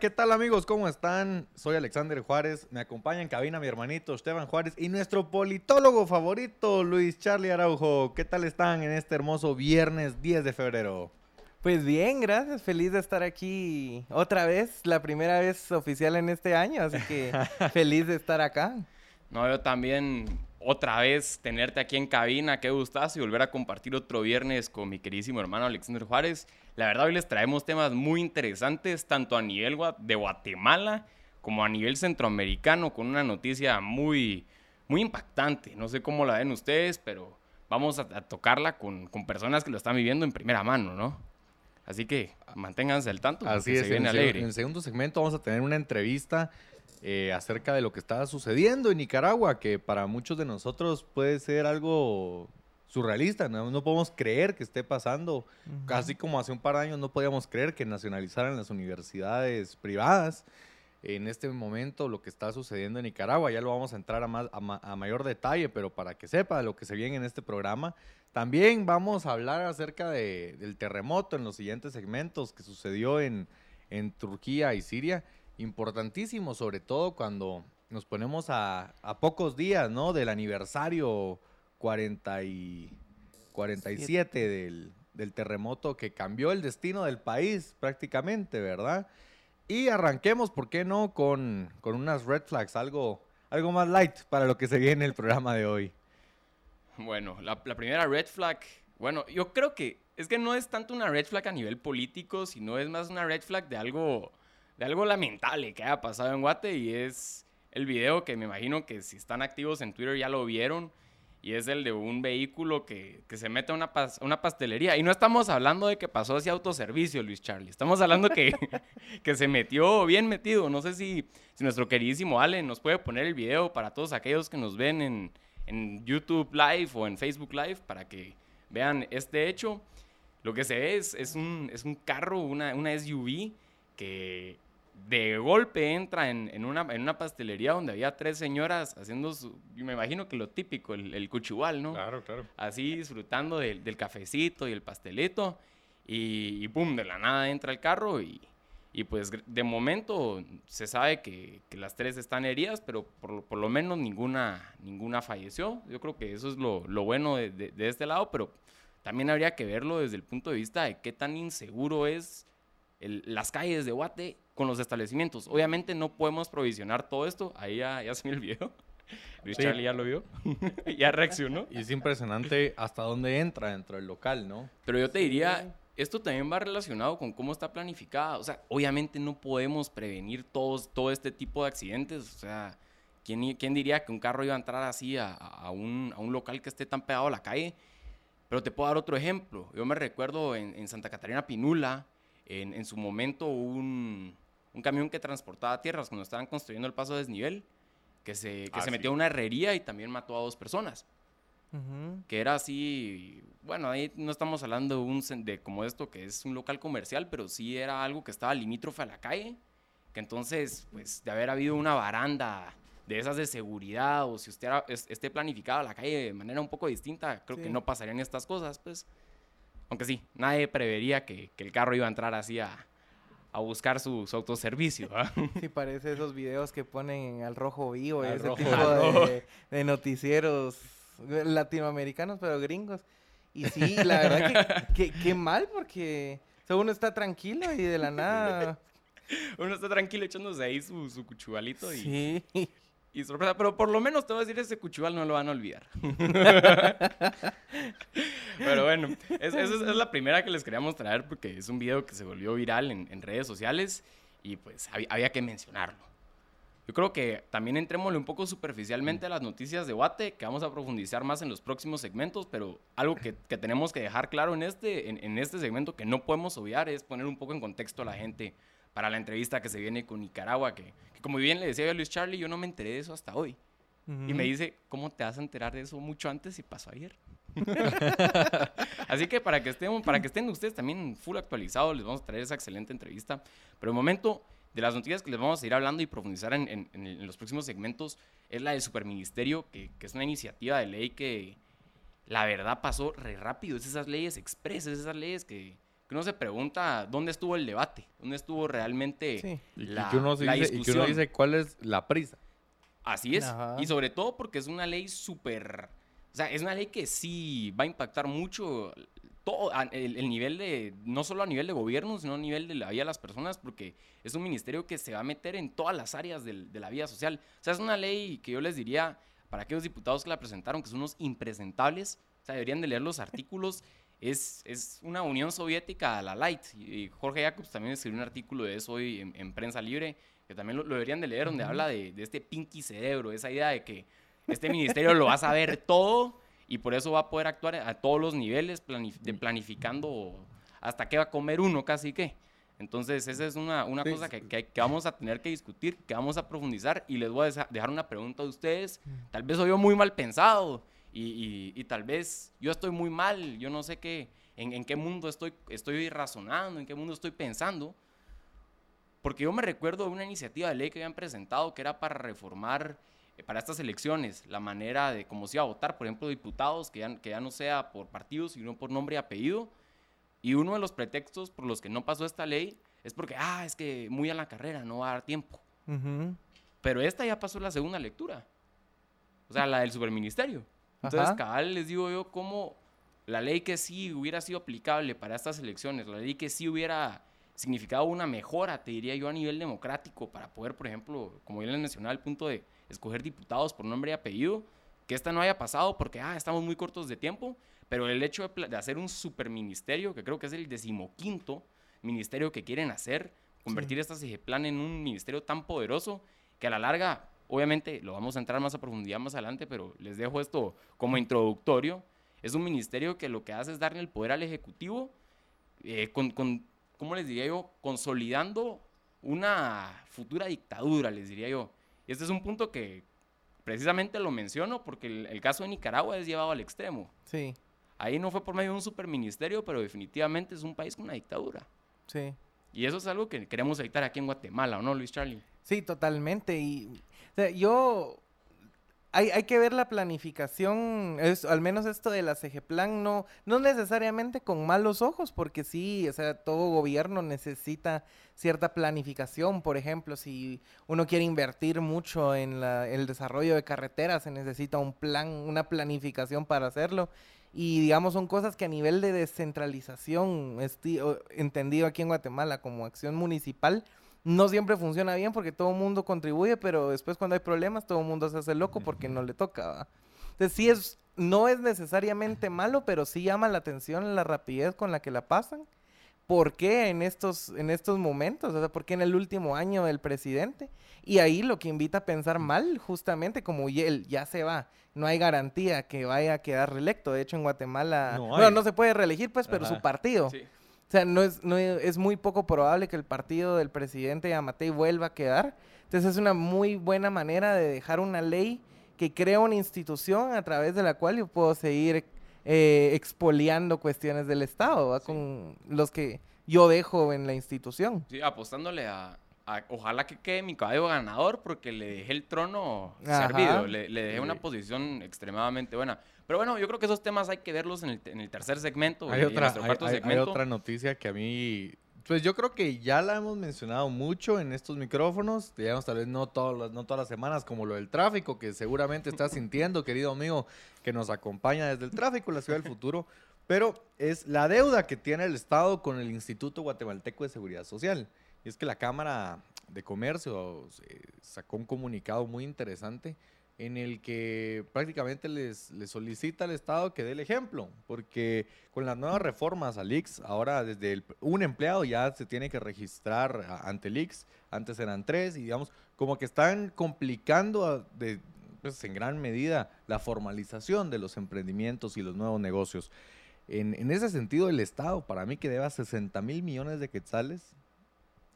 ¿Qué tal amigos? ¿Cómo están? Soy Alexander Juárez, me acompaña en cabina mi hermanito Esteban Juárez y nuestro politólogo favorito, Luis Charlie Araujo. ¿Qué tal están en este hermoso viernes 10 de febrero? Pues bien, gracias. Feliz de estar aquí otra vez, la primera vez oficial en este año, así que feliz de estar acá. No, yo también otra vez tenerte aquí en cabina, qué gustazo y volver a compartir otro viernes con mi queridísimo hermano Alexander Juárez. La verdad hoy les traemos temas muy interesantes, tanto a nivel de Guatemala como a nivel centroamericano, con una noticia muy, muy impactante. No sé cómo la ven ustedes, pero vamos a, a tocarla con, con, personas que lo están viviendo en primera mano, ¿no? Así que manténganse al tanto. Así es, se viene en, alegre. en el segundo segmento vamos a tener una entrevista eh, acerca de lo que está sucediendo en Nicaragua, que para muchos de nosotros puede ser algo surrealista, no, no podemos creer que esté pasando, uh -huh. así como hace un par de años no podíamos creer que nacionalizaran las universidades privadas. En este momento lo que está sucediendo en Nicaragua, ya lo vamos a entrar a, más, a, ma a mayor detalle, pero para que sepa lo que se viene en este programa, también vamos a hablar acerca de, del terremoto en los siguientes segmentos que sucedió en, en Turquía y Siria importantísimo, sobre todo cuando nos ponemos a, a pocos días, ¿no? Del aniversario 40 y 47 del, del, terremoto que cambió el destino del país prácticamente, ¿verdad? Y arranquemos, ¿por qué no? Con, con unas red flags, algo, algo más light para lo que se viene el programa de hoy. Bueno, la, la primera red flag, bueno, yo creo que es que no es tanto una red flag a nivel político, sino es más una red flag de algo de algo lamentable que haya pasado en Guate y es el video que me imagino que si están activos en Twitter ya lo vieron y es el de un vehículo que, que se mete a una, una, pastelería. Y no estamos hablando de que pasó hacia autoservicio, Luis Charlie. Estamos hablando que, que se metió bien metido. No sé si, si nuestro queridísimo Allen nos puede poner el video para todos aquellos que nos ven en, en YouTube Live o en Facebook Live para que vean este hecho. Lo que se ve es, es, un, es un carro, una, una SUV que de golpe entra en, en, una, en una pastelería donde había tres señoras haciendo su, me imagino que lo típico, el, el cuchihual, ¿no? Claro, claro. Así disfrutando del, del cafecito y el pastelito y, y, pum, de la nada entra el carro y, y pues de momento se sabe que, que las tres están heridas, pero por, por, lo menos ninguna, ninguna falleció. Yo creo que eso es lo, lo bueno de, de, de este lado, pero también habría que verlo desde el punto de vista de qué tan inseguro es el, las calles de Guate con los establecimientos. Obviamente no podemos provisionar todo esto. Ahí ya, ya se me el video. Luis sí. Charlie ya lo vio. ya reaccionó. Y es impresionante hasta dónde entra dentro del local, ¿no? Pero yo te diría, esto también va relacionado con cómo está planificada. O sea, obviamente no podemos prevenir todos, todo este tipo de accidentes. O sea, ¿quién, ¿quién diría que un carro iba a entrar así a, a, un, a un local que esté tan pegado a la calle? Pero te puedo dar otro ejemplo. Yo me recuerdo en, en Santa Catarina Pinula, en, en su momento un, un, camión que transportaba tierras cuando estaban construyendo el paso de desnivel, que se, que ah, se metió sí. a una herrería y también mató a dos personas. Uh -huh. Que era así, bueno, ahí no estamos hablando de, un, de como esto, que es un local comercial, pero sí era algo que estaba limítrofe a la calle, que entonces, pues, de haber habido una baranda de esas de seguridad o si usted era, esté planificada la calle de manera un poco distinta, creo sí. que no pasarían estas cosas, pues. Aunque sí, nadie prevería que, que el carro iba a entrar así a, a buscar su, su autoservicio. ¿eh? Sí, parece esos videos que ponen al rojo vivo, al ese rojo, tipo de, de, noticieros latinoamericanos, pero gringos. Y sí, la verdad que, que, que mal, porque o sea, uno está tranquilo y de la nada... uno está tranquilo echándose ahí su, su cuchugalito y... Sí y sorpresa, pero por lo menos te voy a decir, ese cuchugal no lo van a olvidar. pero bueno, es, es, es, la primera que les queríamos traer porque es un video que se volvió viral en, en redes sociales y pues había, había, que mencionarlo. yo creo que también entrémosle un poco superficialmente a las noticias de Guate, que vamos a profundizar más en los próximos segmentos, pero algo que, que tenemos que dejar claro en este, en, en, este segmento que no podemos obviar es poner un poco en contexto a la gente para la entrevista que se viene con Nicaragua, que, que como bien le decía yo a Luis Charlie, yo no me enteré de eso hasta hoy. Uh -huh. Y me dice, ¿cómo te vas a enterar de eso mucho antes si pasó ayer? Así que para que, estén, para que estén ustedes también full actualizados, les vamos a traer esa excelente entrevista. Pero el momento de las noticias que les vamos a ir hablando y profundizar en, en, en los próximos segmentos es la del Superministerio, que, que, es una iniciativa de ley que la verdad pasó re rápido. Es esas leyes expresas, esas leyes que, que uno se pregunta dónde estuvo el debate, dónde estuvo realmente sí. la, y que uno la dice, discusión. Y que uno dice cuál es la prisa. Así es. Ajá. Y sobre todo porque es una ley súper... O sea, es una ley que sí va a impactar mucho todo el, el, nivel de, no solo a nivel de gobierno, sino a nivel de la vida de las personas, porque es un ministerio que se va a meter en todas las áreas de, de la vida social. O sea, es una ley que yo les diría, para aquellos diputados que la presentaron, que son unos impresentables, o sea, deberían de leer los artículos. Es, es una Unión Soviética a la light. Y Jorge Jacobs también escribió un artículo de eso hoy en, en Prensa Libre, que también lo, lo deberían de leer, donde uh -huh. habla de, de este pinky cerebro, esa idea de que este ministerio lo va a saber todo y por eso va a poder actuar a todos los niveles, planif de planificando hasta qué va a comer uno, casi que. Entonces, esa es una, una sí, cosa que, que, que, vamos a tener que discutir, que vamos a profundizar y les voy a dejar una pregunta a ustedes. Tal vez soy yo muy mal pensado y, y, y tal vez yo estoy muy mal, yo no sé qué, en, en, qué mundo estoy, estoy razonando, en qué mundo estoy pensando. Porque yo me recuerdo de una iniciativa de ley que habían presentado que era para reformar eh, para estas elecciones, la manera de cómo se iba a votar, por ejemplo, diputados, que ya, que ya no sea por partidos, sino por nombre y apellido. Y uno de los pretextos por los que no pasó esta ley es porque, ah, es que muy a la carrera, no va a dar tiempo. Uh -huh. Pero esta ya pasó la segunda lectura. O sea, la del superministerio. Entonces, cabal, les digo yo, cómo la ley que sí hubiera sido aplicable para estas elecciones, la ley que sí hubiera significado una mejora, te diría yo, a nivel democrático, para poder, por ejemplo, como ya les mencionaba, el punto de escoger diputados por nombre y apellido, que esta no haya pasado porque ah, estamos muy cortos de tiempo, pero el hecho de, de hacer un superministerio, que creo que es el decimoquinto ministerio que quieren hacer, convertir sí. esta CIGEPLAN en un ministerio tan poderoso que a la larga, obviamente, lo vamos a entrar más a profundidad más adelante, pero les dejo esto como introductorio, es un ministerio que lo que hace es darle el poder al Ejecutivo eh, con, con, ¿cómo les diría yo? Consolidando una futura dictadura, les diría yo. Este es un punto que precisamente lo menciono porque el, el, caso de Nicaragua es llevado al extremo. Sí. Ahí no fue por medio de un superministerio, pero definitivamente es un país con una dictadura. Sí. Y eso es algo que queremos evitar aquí en Guatemala, ¿o no, Luis Charlie? Sí, totalmente. Y o sea, yo hay, hay, que ver la planificación, es, al menos esto de la CGPlan, no, no necesariamente con malos ojos, porque sí, o sea, todo gobierno necesita cierta planificación. Por ejemplo, si uno quiere invertir mucho en la, el desarrollo de carreteras, se necesita un plan, una planificación para hacerlo. Y digamos, son cosas que a nivel de descentralización, entendido aquí en Guatemala como acción municipal, no siempre funciona bien porque todo el mundo contribuye, pero después cuando hay problemas todo el mundo se hace loco porque no le toca. ¿va? Entonces sí es, no es necesariamente malo, pero sí llama la atención la rapidez con la que la pasan. ¿Por qué en estos, en estos momentos? O sea, ¿por qué en el último año del presidente? Y ahí lo que invita a pensar mal, justamente como él ya se va, no hay garantía que vaya a quedar reelecto. De hecho, en Guatemala, no, bueno, no se puede reelegir, pues, pero Ajá. su partido. Sí. O sea, no es, no es, muy poco probable que el partido del presidente Yamatei vuelva a quedar. Entonces es una muy buena manera de dejar una ley que crea una institución a través de la cual yo puedo seguir eh, expoliando cuestiones del Estado, sí. con los que yo dejo en la institución. Sí, apostándole a, a, ojalá que quede mi caballo ganador porque le dejé el trono Ajá. servido, le, le dejé sí. una posición extremadamente buena. Pero bueno, yo creo que esos temas hay que verlos en el, en el tercer segmento. Hay, otra, hay, segmento. hay, otra noticia que a mí, pues yo creo que ya la hemos mencionado mucho en estos micrófonos, digamos tal vez no todas las, no todas las semanas como lo del tráfico, que seguramente estás sintiendo, querido amigo, que nos acompaña desde el tráfico, la ciudad del futuro, pero es la deuda que tiene el Estado con el Instituto Guatemalteco de Seguridad Social. Y es que la Cámara de Comercio eh, sacó un comunicado muy interesante en el que prácticamente les, les, solicita al Estado que dé el ejemplo, porque con las nuevas reformas al IX, ahora desde un empleado ya se tiene que registrar ante el IX, antes eran tres, y digamos, como que están complicando de, pues, en gran medida la formalización de los emprendimientos y los nuevos negocios. En, en ese sentido, el Estado, para mí que deba 60 mil millones de quetzales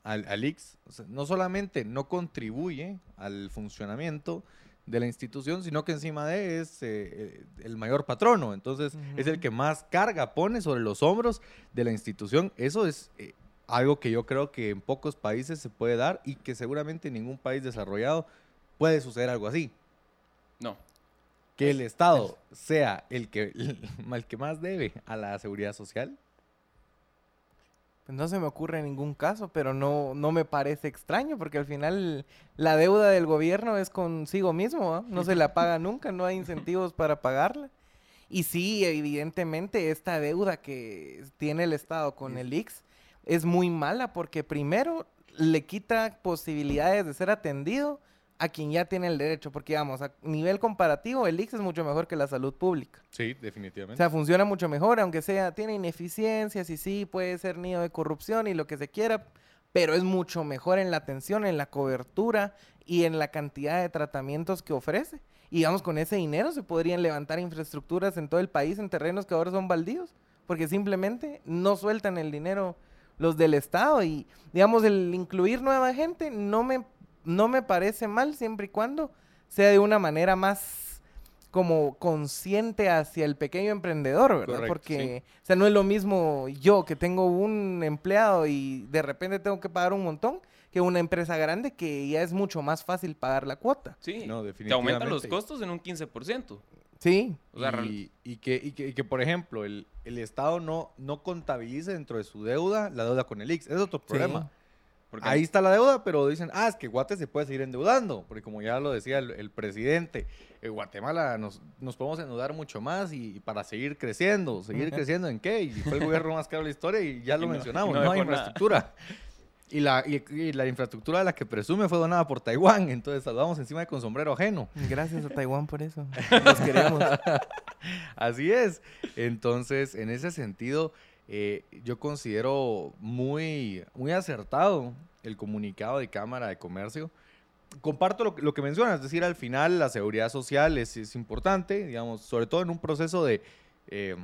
al, al IX, no solamente no contribuye al funcionamiento de la institución, sino que encima de es eh, el mayor patrono. Entonces, es el que más carga pone sobre los hombros de la institución. Eso es eh, algo que yo creo que en pocos países se puede dar y que seguramente en ningún país desarrollado puede suceder algo así. No. Que el Estado sea el que, el que más debe a la seguridad social. Pues no se me ocurre ningún caso, pero no, no me parece extraño, porque al final la deuda del gobierno es consigo mismo, ¿no? no se la paga nunca, no hay incentivos para pagarla. Y sí, evidentemente, esta deuda que tiene el Estado con el IX es muy mala, porque primero le quita posibilidades de ser atendido a quien ya tiene el derecho, porque vamos, a nivel comparativo, el IX es mucho mejor que la salud pública. Sí, definitivamente. O sea, funciona mucho mejor, aunque sea, tiene ineficiencias y sí, puede ser nido de corrupción y lo que se quiera, pero es mucho mejor en la atención, en la cobertura y en la cantidad de tratamientos que ofrece. Y digamos, con ese dinero se podrían levantar infraestructuras en todo el país en terrenos que ahora son baldíos, porque simplemente no sueltan el dinero los del Estado y, digamos, el incluir nueva gente no me no me parece mal siempre y cuando sea de una manera más como consciente hacia el pequeño emprendedor, ¿verdad? Porque, o sea, no es lo mismo yo que tengo un empleado y de repente tengo que pagar un montón que una empresa grande que ya es mucho más fácil pagar la cuota. Sí, no, definitivamente. te aumentan los costos en un 15%. Sí. y, que, y, que, por ejemplo, el, el, Estado no, no contabilice dentro de su deuda la deuda con el IX. Es otro problema. Ahí está la deuda, pero dicen, ah, es que Guate se puede seguir endeudando, porque como ya lo decía el, presidente, en Guatemala nos, nos, podemos endeudar mucho más y, para seguir creciendo, seguir creciendo en qué, y fue el gobierno más caro de la historia y ya lo mencionamos, no, hay infraestructura. Y la, y, la infraestructura de la que presume fue donada por Taiwán, entonces saludamos encima de con sombrero ajeno. Gracias a Taiwán por eso, los queremos. Así es, entonces en ese sentido eh, yo considero muy, muy acertado el comunicado de Cámara de Comercio. Comparto lo, que mencionas, es decir, al final la seguridad social es, importante, digamos, sobre todo en un proceso de, eh,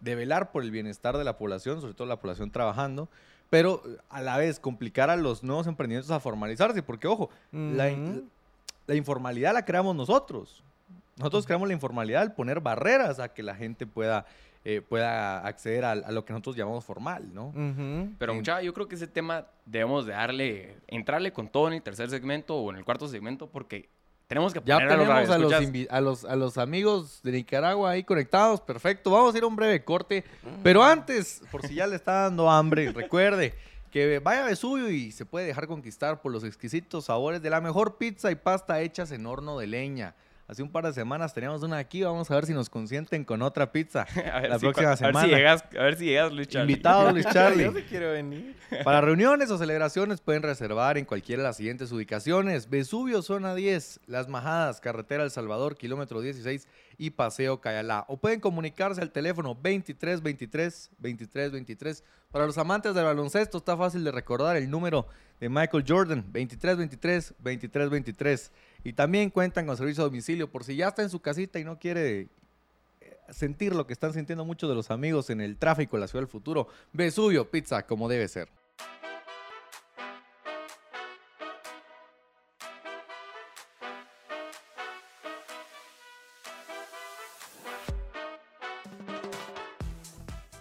de velar por el bienestar de la población, sobre todo la población trabajando, pero a la vez complicar a los nuevos emprendimientos a formalizarse, porque ojo, la, la informalidad la creamos nosotros. Nosotros creamos la informalidad al poner barreras a que la gente pueda eh, pueda acceder a, lo que nosotros llamamos formal, ¿no? Pero mucha, yo creo que ese tema debemos de darle, entrarle con todo en el tercer segmento o en el cuarto segmento porque tenemos que poner ya tenemos a, los, a, los, a los amigos de Nicaragua ahí conectados, perfecto. Vamos a ir a un breve corte, pero antes, por si ya le está dando hambre, recuerde que vaya a Vesubio y se puede dejar conquistar por los exquisitos sabores de la mejor pizza y pasta hechas en horno de leña. Hace un par de semanas teníamos una aquí, vamos a ver si nos consienten con otra pizza la próxima semana. A ver, si llegas, a ver si llegas, Luis Charlie. Invitado, Luis Charlie. Yo sí quiero venir. Para reuniones o celebraciones pueden reservar en cualquiera de las siguientes ubicaciones. Vesubio, zona 10, Las Majadas, Carretera El Salvador, kilómetro 16 y Paseo Cayalá. O pueden comunicarse al teléfono 2323 2323. Para los amantes del baloncesto está fácil de recordar el número de Michael Jordan, 2323 2323. Y también cuentan con servicio a domicilio por si ya está en su casita y no quiere eh, sentir lo que están sintiendo muchos de los amigos en el tráfico de la ciudad del futuro. Vesubio Pizza, como debe ser.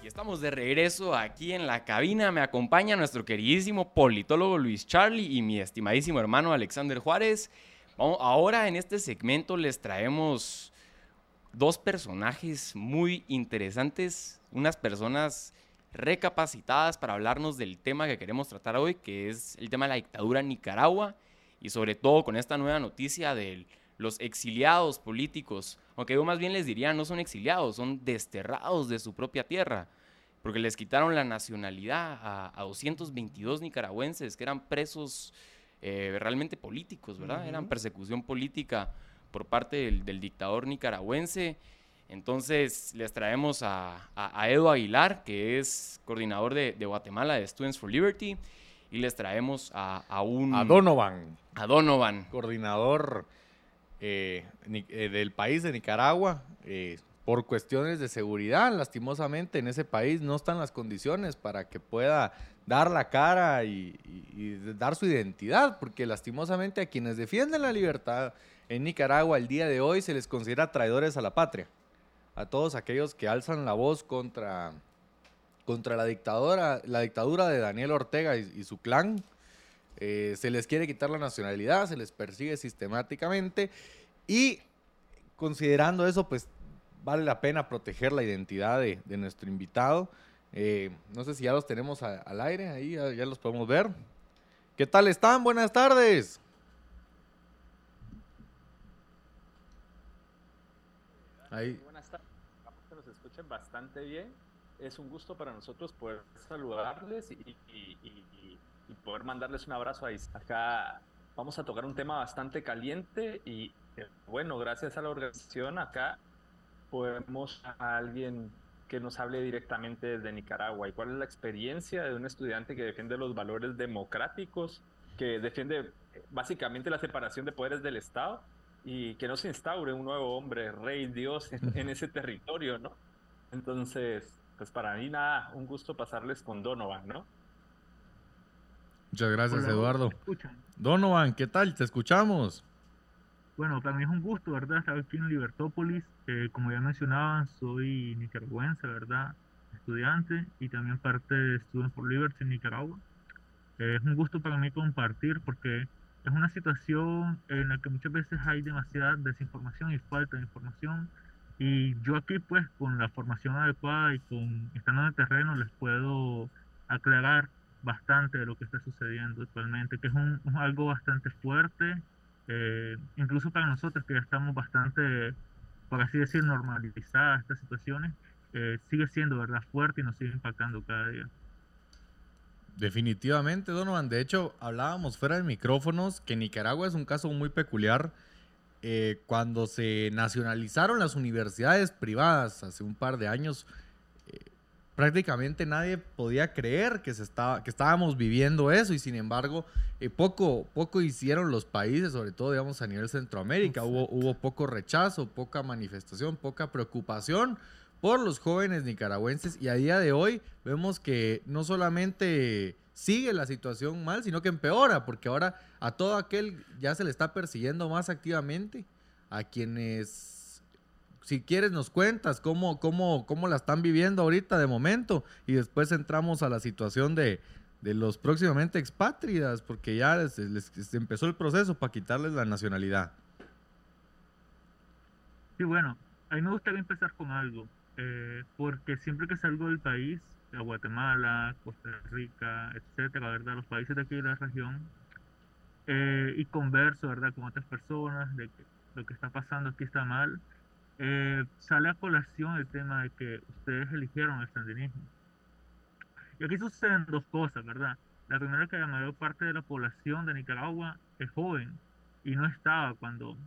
Y estamos de regreso aquí en la cabina. Me acompaña nuestro queridísimo politólogo Luis Charlie y mi estimadísimo hermano Alexander Juárez ahora en este segmento les traemos dos personajes muy interesantes, unas personas recapacitadas para hablarnos del tema que queremos tratar hoy, que es el tema de la dictadura en Nicaragua y sobre todo con esta nueva noticia de los exiliados políticos, aunque yo más bien les diría no son exiliados, son desterrados de su propia tierra, porque les quitaron la nacionalidad a, a 222 nicaragüenses que eran presos eh, realmente políticos, ¿verdad? Eran persecución política por parte del, dictador nicaragüense. Entonces les traemos a, Edo Aguilar, que es coordinador de, Guatemala de Students for Liberty. y les traemos a, un... A Donovan. A Donovan. Coordinador eh, eh, del país de Nicaragua. Eh, por cuestiones de seguridad, lastimosamente en ese país no están las condiciones para que pueda dar la cara y, dar su identidad, porque lastimosamente a quienes defienden la libertad en Nicaragua el día de hoy se les considera traidores a la patria, a todos aquellos que alzan la voz contra, contra la dictadura, la dictadura de Daniel Ortega y, su clan. Eh, se les quiere quitar la nacionalidad, se les persigue sistemáticamente y considerando eso, pues vale la pena proteger la identidad de, nuestro invitado. Eh, no sé si ya los tenemos al aire, ahí ya, los podemos ver. ¿Qué tal están? Buenas tardes. Ahí. Buenas tardes. que nos escuchen bastante bien. Es un gusto para nosotros poder saludarles y, poder mandarles un abrazo ahí. Acá vamos a tocar un tema bastante caliente y eh, bueno, gracias a la organización acá podemos a alguien que nos hable directamente desde Nicaragua y cuál es la experiencia de un estudiante que defiende los valores democráticos, que defiende eh, básicamente la separación de poderes del Estado y que no se instaure un nuevo hombre, rey, Dios en, ese territorio, ¿no? Entonces, pues para mí nada, un gusto pasarles con Donovan, ¿no? Muchas gracias, Eduardo. Donovan, ¿qué tal? Te escuchamos. Bueno, para mí es un gusto, ¿verdad? Estar aquí en Libertópolis. Eh, como ya mencionaban, soy nicaragüense, ¿verdad? Estudiante y también parte de Students for Liberty en Nicaragua. Eh, es un gusto para mí compartir porque es una situación en la que muchas veces hay demasiada desinformación y falta de información. Y yo aquí, pues, con la formación adecuada y con estando en el terreno, les puedo aclarar bastante de lo que está sucediendo actualmente, que es un algo bastante fuerte eh, incluso para nosotros que ya estamos bastante, por así decir, normalizadas estas situaciones, eh, sigue siendo verdad fuerte y nos sigue impactando cada día. Definitivamente, Donovan. De hecho, hablábamos fuera de micrófonos que Nicaragua es un caso muy peculiar. Eh, cuando se nacionalizaron las universidades privadas hace un par de años, prácticamente nadie podía creer que, se estaba, que estábamos viviendo eso y sin embargo eh, poco, poco hicieron los países, sobre todo digamos a nivel Centroamérica, hubo, hubo poco rechazo, poca manifestación, poca preocupación por los jóvenes nicaragüenses y a día de hoy vemos que no solamente sigue la situación mal, sino que empeora, porque ahora a todo aquel ya se le está persiguiendo más activamente, a quienes si quieres nos cuentas cómo, cómo, cómo la están viviendo ahorita de momento y después entramos a la situación de, los próximamente expátridas, porque ya les, empezó el proceso para quitarles la nacionalidad. Sí, bueno, a mí me gustaría empezar con algo, eh, porque siempre que salgo del país, a Guatemala, Costa Rica, etcétera, ¿verdad? Los países de aquí de la región, eh, y converso, ¿verdad? Con otras personas de que lo que está pasando aquí está mal, eh, sale a colación el tema de que ustedes eligieron el sandinismo. Y aquí suceden dos cosas, ¿verdad? La primera es que la mayor parte de la población de Nicaragua es joven y no estaba cuando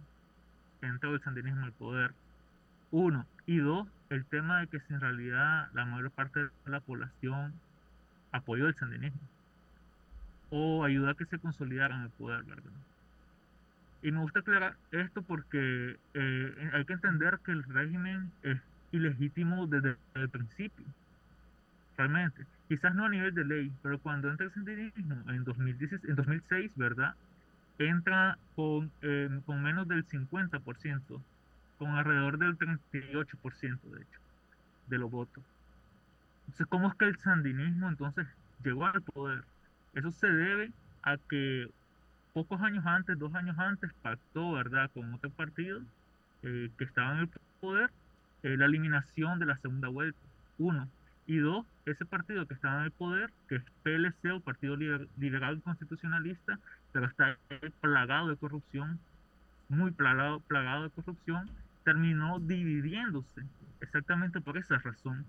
entró el sandinismo al poder. Uno. Y dos, el tema de que en realidad la mayor parte de la población apoyó el sandinismo o ayudó a que se consolidaran el poder, ¿verdad? Y me gusta aclarar esto porque eh, hay que entender que el régimen es ilegítimo desde el principio. Realmente. Quizás no a nivel de ley, pero cuando entra el sandinismo en, 2016, en 2006, ¿verdad? Entra con, eh, con menos del 50%, con alrededor del 38%, de hecho, de los votos. Entonces, ¿cómo es que el sandinismo entonces llegó al poder? Eso se debe a que pocos años antes, dos años antes, pactó, ¿verdad?, con otro partido eh, que estaba en el poder, eh, la eliminación de la segunda vuelta, uno. Y dos, ese partido que estaba en el poder, que es PLC o Partido Liberal Constitucionalista, pero está plagado de corrupción, muy plagado, plagado de corrupción, terminó dividiéndose exactamente por esa razón.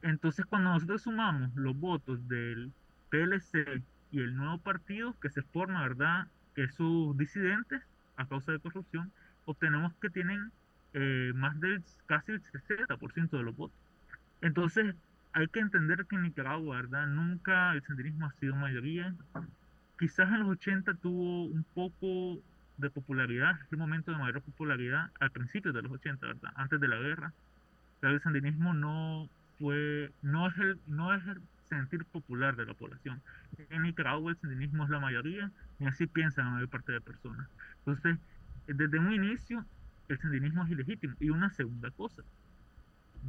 Entonces, cuando nosotros sumamos los votos del PLC y el nuevo partido que se forma, ¿verdad? Que sus disidentes, a causa de corrupción, obtenemos que tienen eh, más del casi el 60% de los votos. Entonces, hay que entender que en Nicaragua, ¿verdad? Nunca el senderismo ha sido mayoría. Quizás en los 80 tuvo un poco de popularidad, un momento de mayor popularidad al principio de los 80, ¿verdad? Antes de la guerra. Pero el senderismo no fue, no es el, no es el sentir popular de la población. En Nicaragua el senderismo es la mayoría y así piensan la mayor parte de personas. Entonces, desde un inicio, el senderismo es ilegítimo. Y una segunda cosa,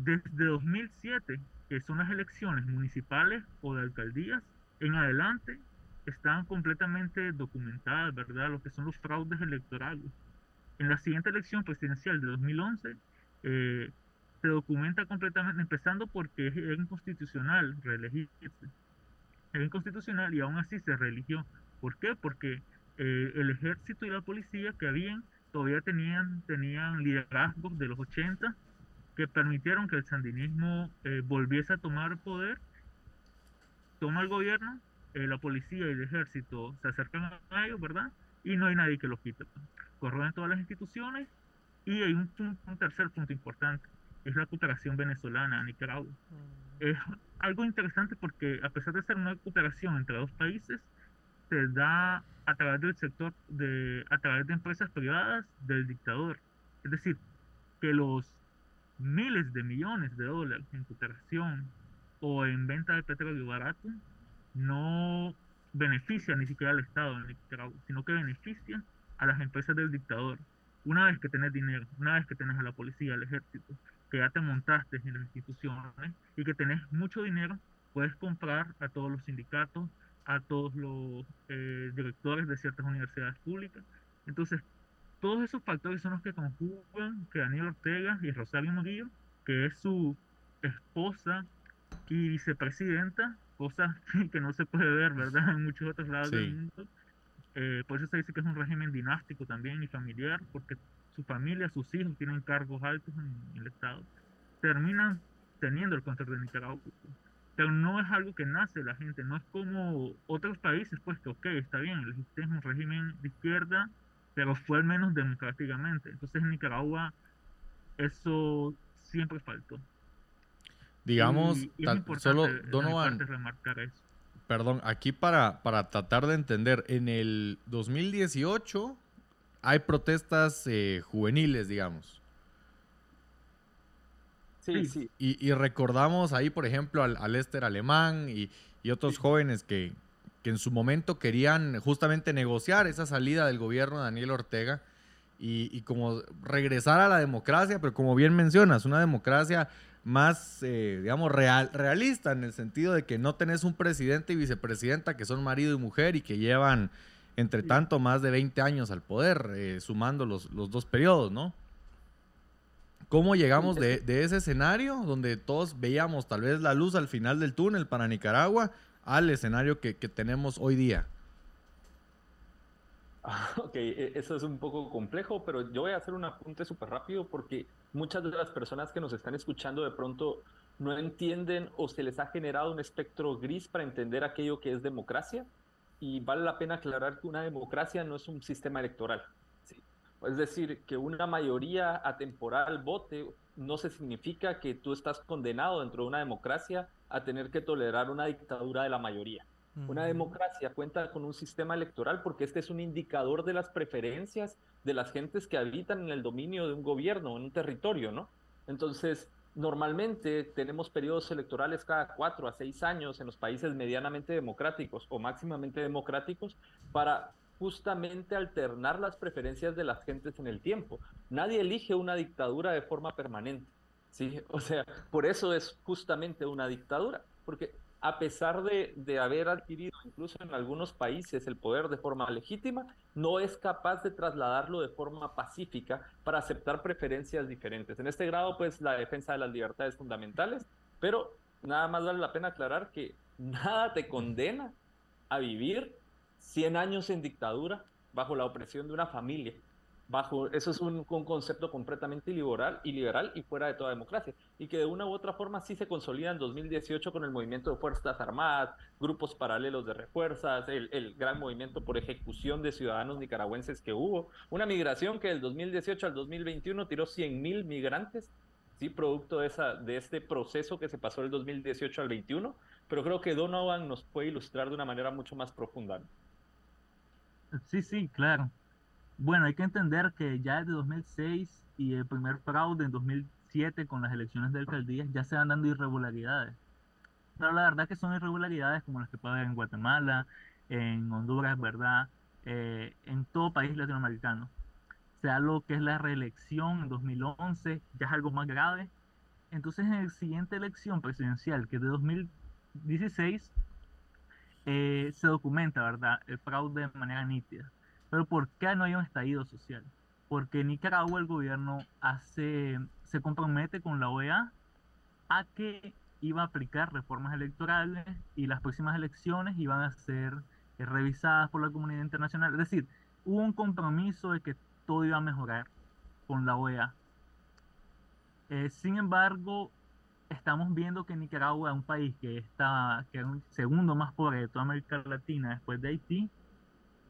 desde 2007, que son las elecciones municipales o de alcaldías, en adelante están completamente documentadas, ¿verdad? Lo que son los fraudes electorales. En la siguiente elección presidencial de 2011, eh, se documenta completamente, empezando porque es inconstitucional reelegirse. Es inconstitucional y aún así se religió. ¿Por qué? Porque eh, el ejército y la policía que habían todavía tenían, tenían liderazgos de los 80 que permitieron que el sandinismo eh, volviese a tomar poder, toma el gobierno, eh, la policía y el ejército se acercan a ellos, ¿verdad? Y no hay nadie que los quite. Corroen todas las instituciones y hay un, un tercer punto importante es la cooperación venezolana a Nicaragua. Mm. Es algo interesante porque a pesar de ser una cooperación entre dos países, se da a través del sector, de, a través de empresas privadas del dictador. Es decir, que los miles de millones de dólares en cooperación o en venta de petróleo barato no benefician ni siquiera al Estado sino que benefician a las empresas del dictador. Una vez que tenés dinero, una vez que tenés a la policía, al ejército, que ya te montaste en las instituciones y que tenés mucho dinero, puedes comprar a todos los sindicatos, a todos los eh, directores de ciertas universidades públicas. Entonces, todos esos factores son los que conjugan que Daniel Ortega y Rosario Murillo, que es su esposa y vicepresidenta, cosa que no se puede ver, ¿verdad?, en muchos otros lados del mundo. Eh, por eso se dice que es un régimen dinástico también y familiar, porque su familia, sus hijos tienen cargos altos en, el Estado, terminan teniendo el control de Nicaragua. Pero no es algo que nace la gente, no es como otros países, pues que, ok, está bien, el es un régimen de izquierda, pero fue al menos democráticamente. Entonces en Nicaragua eso siempre faltó. Digamos, solo Donovan, remarcar eso. Perdón, aquí para, para tratar de entender, en el 2018 hay protestas eh, juveniles, digamos. Sí, sí. Y, recordamos ahí, por ejemplo, al, al Lester Alemán y, otros jóvenes que, en su momento querían justamente negociar esa salida del gobierno de Daniel Ortega y, como regresar a la democracia, pero como bien mencionas, una democracia más, eh, digamos, real, realista en el sentido de que no tenés un presidente y vicepresidenta que son marido y mujer y que llevan entre tanto más de 20 años al poder, eh, sumando los, los, dos periodos, ¿no? ¿Cómo llegamos de, de, ese escenario donde todos veíamos tal vez la luz al final del túnel para Nicaragua al escenario que, que tenemos hoy día? Ok, e, eso es un poco complejo, pero yo voy a hacer un apunte súper rápido porque muchas de las personas que nos están escuchando de pronto no entienden o se les ha generado un espectro gris para entender aquello que es democracia y vale la pena aclarar que una democracia no es un sistema electoral. Es decir, que una mayoría atemporal vote no se significa que tú estás condenado dentro de una democracia a tener que tolerar una dictadura de la mayoría. Una democracia cuenta con un sistema electoral porque este es un indicador de las preferencias de las gentes que habitan en el dominio de un gobierno, en un territorio, ¿no? Entonces, Normalmente tenemos periodos electorales cada cuatro a seis años en los países medianamente democráticos o máximamente democráticos para justamente alternar las preferencias de las gentes en el tiempo. Nadie elige una dictadura de forma permanente. ¿sí? O sea, por eso es justamente una dictadura, porque a pesar de, haber adquirido incluso en algunos países el poder de forma legítima, no es capaz de trasladarlo de forma pacífica para aceptar preferencias diferentes. En este grado, pues la defensa de las libertades fundamentales, pero nada más vale la pena aclarar que nada te condena a vivir 100 años en dictadura bajo la opresión de una familia bajo, eso es un, concepto completamente liberal y liberal y fuera de toda democracia, y que de una u otra forma sí se consolida en 2018 con el movimiento de Fuerzas Armadas, grupos paralelos de refuerzas, el, el gran movimiento por ejecución de ciudadanos nicaragüenses que hubo, una migración que del 2018 al 2021 tiró 100.000 migrantes sí, producto de, esa, de este proceso que se pasó del 2018 al 21, pero creo que Donovan nos puede ilustrar de una manera mucho más profunda. Sí, sí, claro. Bueno, hay que entender que ya desde 2006 y el primer fraude en 2007 con las elecciones de alcaldías ya se van dando irregularidades. Pero la verdad que son irregularidades como las que puede haber en Guatemala, en Honduras, ¿verdad? Eh, en todo país latinoamericano. Sea lo que es la reelección en 2011, ya es algo más grave. Entonces, en la siguiente elección presidencial, que es de 2016, eh, se documenta, ¿verdad?, el fraude de manera nítida. Pero ¿por qué no hay un estallido social? Porque en Nicaragua el gobierno hace, se compromete con la OEA a que iba a aplicar reformas electorales y las próximas elecciones iban a ser eh, revisadas por la comunidad internacional. Es decir, hubo un compromiso de que todo iba a mejorar con la OEA. Eh, sin embargo, estamos viendo que Nicaragua, un país que está que es el segundo más pobre de toda América Latina después de Haití,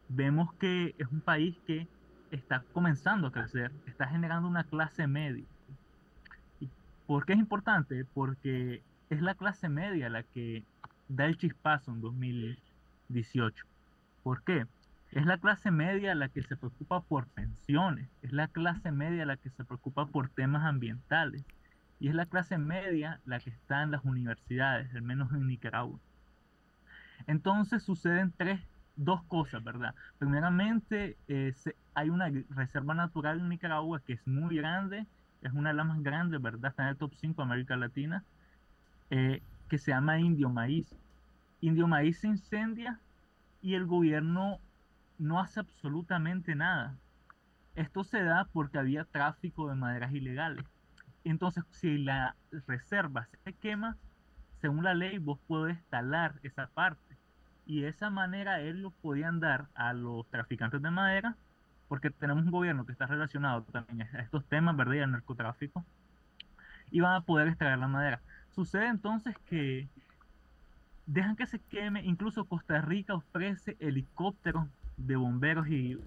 vemos que es un país que está comenzando a crecer, está generando una clase media. ¿Y ¿Por qué es importante? Porque es la clase media la que da el chispazo en 2018. ¿Por qué? Es la clase media la que se preocupa por pensiones, es la clase media la que se preocupa por temas ambientales y es la clase media la que está en las universidades, al menos en Nicaragua. Entonces suceden tres, dos cosas, ¿verdad? Primeramente, eh, hay una reserva natural en Nicaragua que es muy grande, es una de las más grandes, ¿verdad? Está en el top 5 de América Latina, eh, que se llama Indio Maíz. Indio Maíz se incendia y el gobierno no hace absolutamente nada. Esto se da porque había tráfico de maderas ilegales. Entonces, si la reserva se quema, según la ley, vos podés talar esa parte. Y de esa manera ellos podían dar a los traficantes de madera, porque tenemos un gobierno que está relacionado también a estos temas, ¿verdad? Y al narcotráfico, y van a poder extraer la madera. Sucede entonces que dejan que se queme, incluso Costa Rica ofrece helicópteros de bomberos y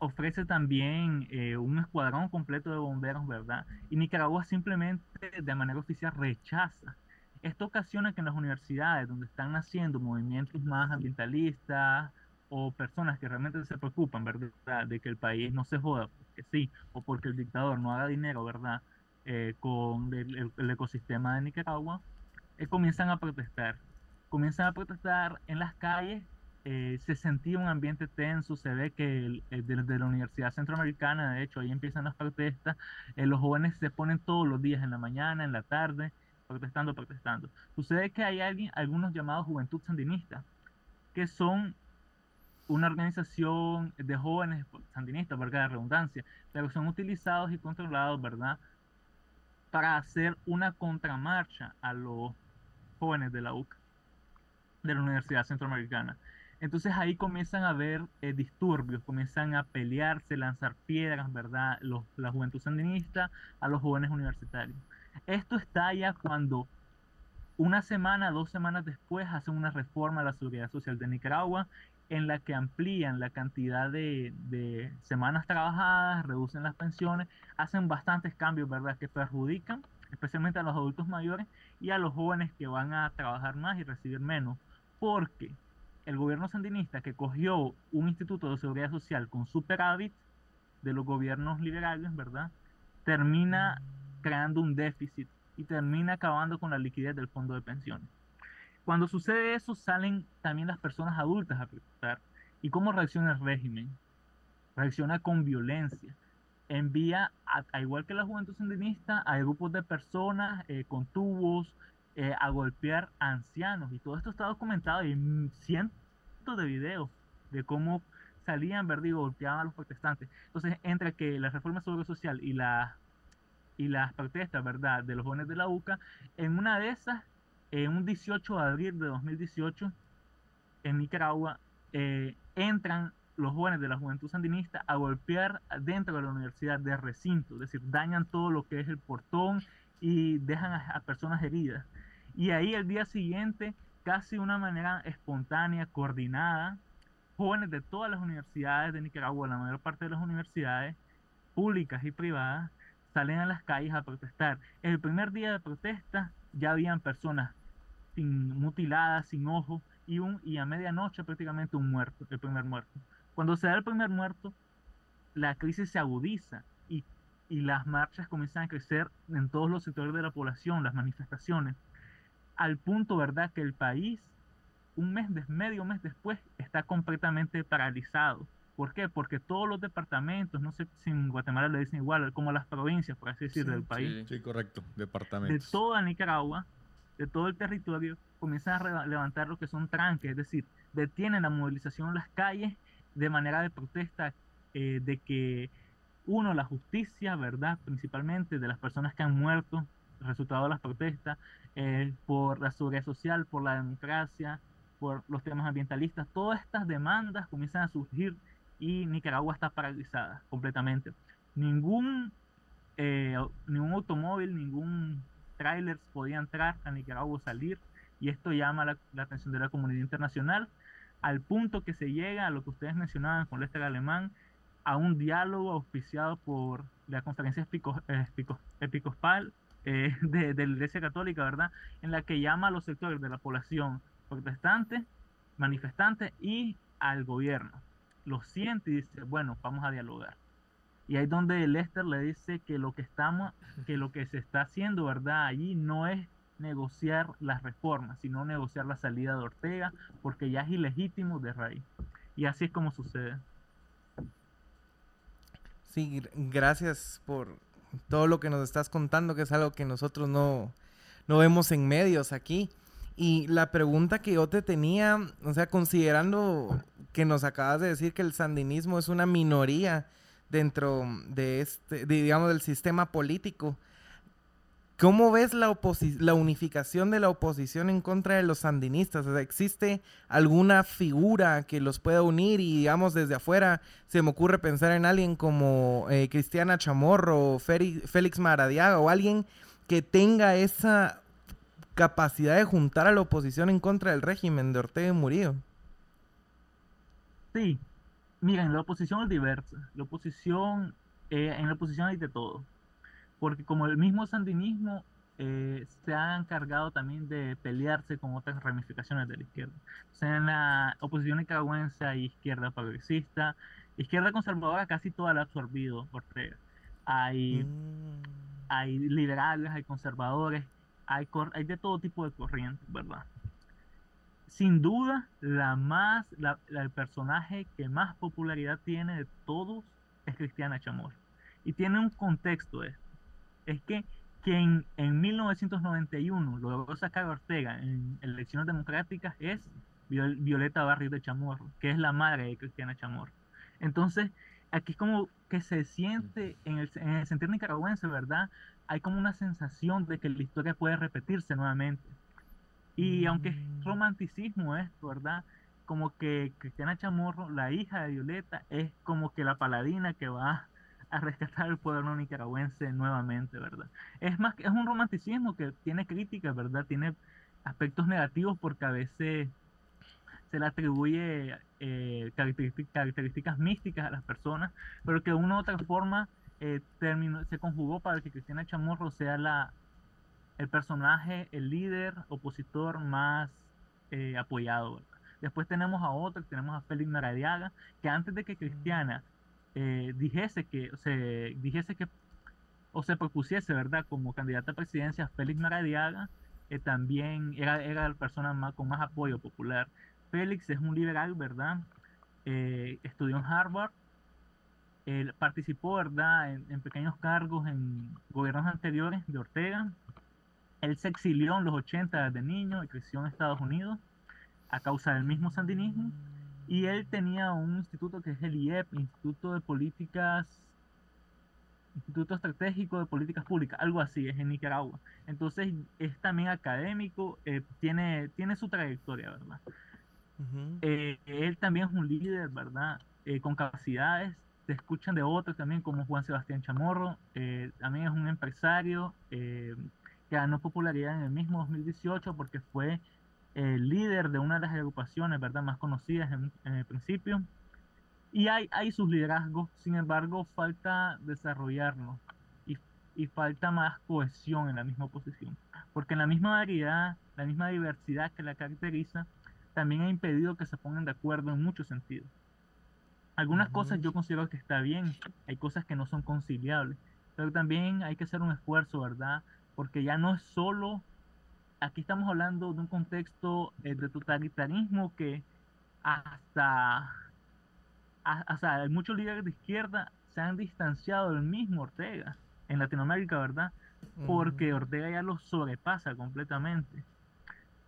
ofrece también eh, un escuadrón completo de bomberos, ¿verdad? Y Nicaragua simplemente de manera oficial rechaza. Esto ocasiona que en las universidades donde están naciendo movimientos más ambientalistas o personas que realmente se preocupan, ¿verdad? De que el país no se joda, porque sí, o porque el dictador no haga dinero, ¿verdad? Eh, con el, ecosistema de Nicaragua, eh, comienzan a protestar. Comienzan a protestar en las calles eh, se sentía un ambiente tenso, se ve que desde la Universidad Centroamericana, de hecho, ahí empiezan las protestas, eh, los jóvenes se ponen todos los días en la mañana, en la tarde, protestando, protestando. Sucede que hay alguien, algunos llamados Juventud Sandinista, que son una organización de jóvenes sandinistas, verdad, de redundancia, pero son utilizados y controlados, ¿verdad?, para hacer una contramarcha a los jóvenes de la UCA, de la Universidad Centroamericana. Entonces ahí comienzan a haber eh, disturbios, comienzan a pelearse, lanzar piedras, ¿verdad? Los, la juventud sandinista a los jóvenes universitarios. Esto estalla cuando una semana, dos semanas después hacen una reforma a la seguridad social de Nicaragua en la que amplían la cantidad de, de semanas trabajadas, reducen las pensiones, hacen bastantes cambios, ¿verdad? Que perjudican especialmente a los adultos mayores y a los jóvenes que van a trabajar más y recibir menos. Porque el gobierno sandinista que cogió un instituto de seguridad social con superávit de los gobiernos liberales, ¿verdad? Termina creando un déficit y termina acabando con la liquidez del fondo de pensiones. Cuando sucede eso, salen también las personas adultas a protestar. ¿Y cómo reacciona el régimen? Reacciona con violencia. Envía, a, igual que la juventud sandinista, a grupos de personas eh, con tubos, eh, a golpear a ancianos. Y todo esto está documentado en cientos de videos de cómo salían, ¿verdad? Y golpeaban a los protestantes. Entonces, entre que la reforma social y, la, y las protestas, ¿verdad?, de los jóvenes de la UCA, en una de esas, en un 18 de abril de 2018, en Nicaragua, eh, entran los jóvenes de la juventud sandinista a golpear dentro de la universidad de recinto, es decir, dañan todo lo que es el portón y dejan a personas heridas. Y ahí el día siguiente, casi de una manera espontánea, coordinada, jóvenes de todas las universidades de Nicaragua, la mayor parte de las universidades públicas y privadas, salen a las calles a protestar. El primer día de protesta ya habían personas sin mutiladas, sin ojos, y, un, y a medianoche prácticamente un muerto, el primer muerto. Cuando se da el primer muerto, la crisis se agudiza y, y las marchas comienzan a crecer en todos los sectores de la población, las manifestaciones, al punto, ¿verdad?, que el país, un mes, medio mes después, está completamente paralizado. ¿Por qué? Porque todos los departamentos, no sé si en Guatemala le dicen igual, como las provincias, por así decirlo, del país. Sí, correcto, departamentos. De toda Nicaragua, de todo el territorio, comienzan a levantar lo que son tranques, es decir, detienen la movilización en las calles de manera de protesta eh, de que, uno, la justicia, ¿verdad? Principalmente de las personas que han muerto, resultado de las protestas, eh, por la seguridad social, por la democracia, por los temas ambientalistas, todas estas demandas comienzan a surgir y Nicaragua está paralizada completamente. Ningún, eh, ningún automóvil, ningún tráiler podía entrar a Nicaragua o salir y esto llama la, atención de la comunidad internacional al punto que se llega a lo que ustedes mencionaban con Lester Alemán, a un diálogo auspiciado por la conferencia episcopal eh, de, la Iglesia Católica, ¿verdad? En la que llama a los sectores de la población protestante, manifestante y al gobierno lo siente y dice, bueno, vamos a dialogar. Y ahí donde Lester le dice que lo que estamos, que lo que se está haciendo, ¿verdad? Allí no es negociar las reformas, sino negociar la salida de Ortega, porque ya es ilegítimo de raíz. Y así es como sucede. Sí, gracias por todo lo que nos estás contando, que es algo que nosotros no, no vemos en medios aquí. Y la pregunta que yo te tenía, o sea, considerando que nos acabas de decir que el sandinismo es una minoría dentro de este, digamos, del sistema político. ¿Cómo ves la, la unificación de la oposición en contra de los sandinistas? ¿Existe alguna figura que los pueda unir? Y digamos, desde afuera se me ocurre pensar en alguien como eh, Cristiana Chamorro, Félix Maradiaga o alguien que tenga esa capacidad de juntar a la oposición en contra del régimen de Ortega y Murillo. Sí, miren, la oposición es diversa. La oposición, eh, en la oposición hay de todo. Porque como el mismo sandinismo eh, se ha encargado también de pelearse con otras ramificaciones de la izquierda. O sea, en la oposición nicaragüense hay izquierda progresista, izquierda conservadora casi toda la ha absorbido Ortega. Hay, mm. hay liberales, hay conservadores, hay, hay de todo tipo de corrientes, ¿verdad? sin duda, la más, el personaje que más popularidad tiene de todos es Cristiana Chamorro. Y tiene un contexto esto. Es que quien en 1991 logró sacar a Ortega en elecciones democráticas es Violeta Barrios de Chamorro, que es la madre de Cristiana Chamorro. Entonces, aquí es como que se siente en el, en el sentido nicaragüense, ¿verdad? Hay como una sensación de que la historia puede repetirse nuevamente y aunque es romanticismo esto, ¿verdad? Como que Cristiana Chamorro, la hija de Violeta, es como que la paladina que va a rescatar el pueblo nicaragüense nuevamente, ¿verdad? Es más, es un romanticismo que tiene críticas, ¿verdad? Tiene aspectos negativos porque a veces se le atribuye eh, características, místicas a las personas, pero que de una u otra forma eh, se conjugó para que Cristiana Chamorro sea la, el personaje, el líder opositor más eh, apoyado. Después tenemos a otro, tenemos a Félix Maradiaga, que antes de que Cristiana eh, dijese que, se dijese que, o se propusiese, ¿verdad?, como candidata a presidencia, Félix Maradiaga eh, también era, era la persona más, con más apoyo popular. Félix es un liberal, ¿verdad? estudió en Harvard, él participó, ¿verdad?, en, pequeños cargos en gobiernos anteriores de Ortega, él se exilió en los 80 de niño y creció en Estados Unidos a causa del mismo sandinismo. Y él tenía un instituto que es el IEP, Instituto de Políticas, Instituto Estratégico de Políticas Públicas, algo así, es en Nicaragua. Entonces es también académico, eh, tiene, tiene su trayectoria, ¿verdad? Eh, él también es un líder, ¿verdad? Eh, con capacidades, se escuchan de otros también como Juan Sebastián Chamorro, también es un empresario, que ganó popularidad en el mismo 2018 porque fue el líder de una de las agrupaciones ¿verdad? más conocidas en, el principio. Y hay, hay sus liderazgos, sin embargo, falta desarrollarlo. Y y falta más cohesión en la misma oposición. Porque la misma variedad, la misma diversidad que la caracteriza, también ha impedido que se pongan de acuerdo en muchos sentidos. Algunas cosas yo considero que está bien, hay cosas que no son conciliables, pero también hay que hacer un esfuerzo, ¿verdad? Porque ya no es solo, aquí estamos hablando de un contexto eh, de totalitarismo que hasta, hasta muchos líderes de izquierda se han distanciado del mismo Ortega en Latinoamérica, ¿verdad? Porque Ortega ya lo sobrepasa completamente.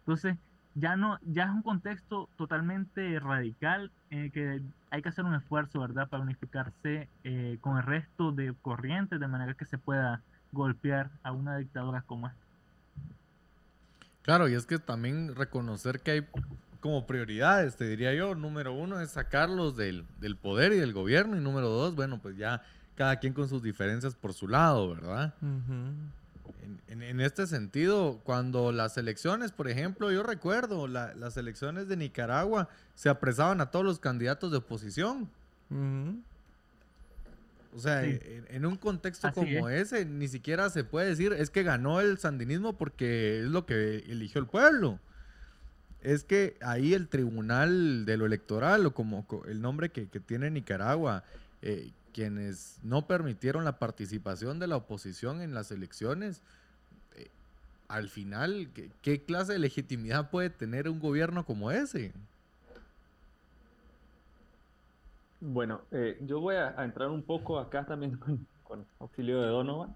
Entonces, ya no, ya es un contexto totalmente radical en el que hay que hacer un esfuerzo, ¿verdad?, para unificarse eh, con el resto de corrientes de manera que se pueda golpear a una dictadura como esta. Claro, y es que también reconocer que hay como prioridades, te diría yo, número uno es sacarlos del, del poder y del gobierno, y número dos, bueno, pues ya cada quien con sus diferencias por su lado, ¿verdad? en, este sentido, cuando las elecciones, por ejemplo, yo recuerdo, las elecciones de Nicaragua se apresaban a todos los candidatos de oposición. O sea, en, un contexto como ese, ni siquiera se puede decir es que ganó el sandinismo porque es lo que eligió el pueblo. Es que ahí el tribunal de lo electoral, o como el nombre que, tiene Nicaragua, eh, quienes no permitieron la participación de la oposición en las elecciones, eh, al final, ¿qué, clase de legitimidad puede tener un gobierno como ese? Bueno, eh, yo voy a, entrar un poco acá también con, auxilio de Donovan.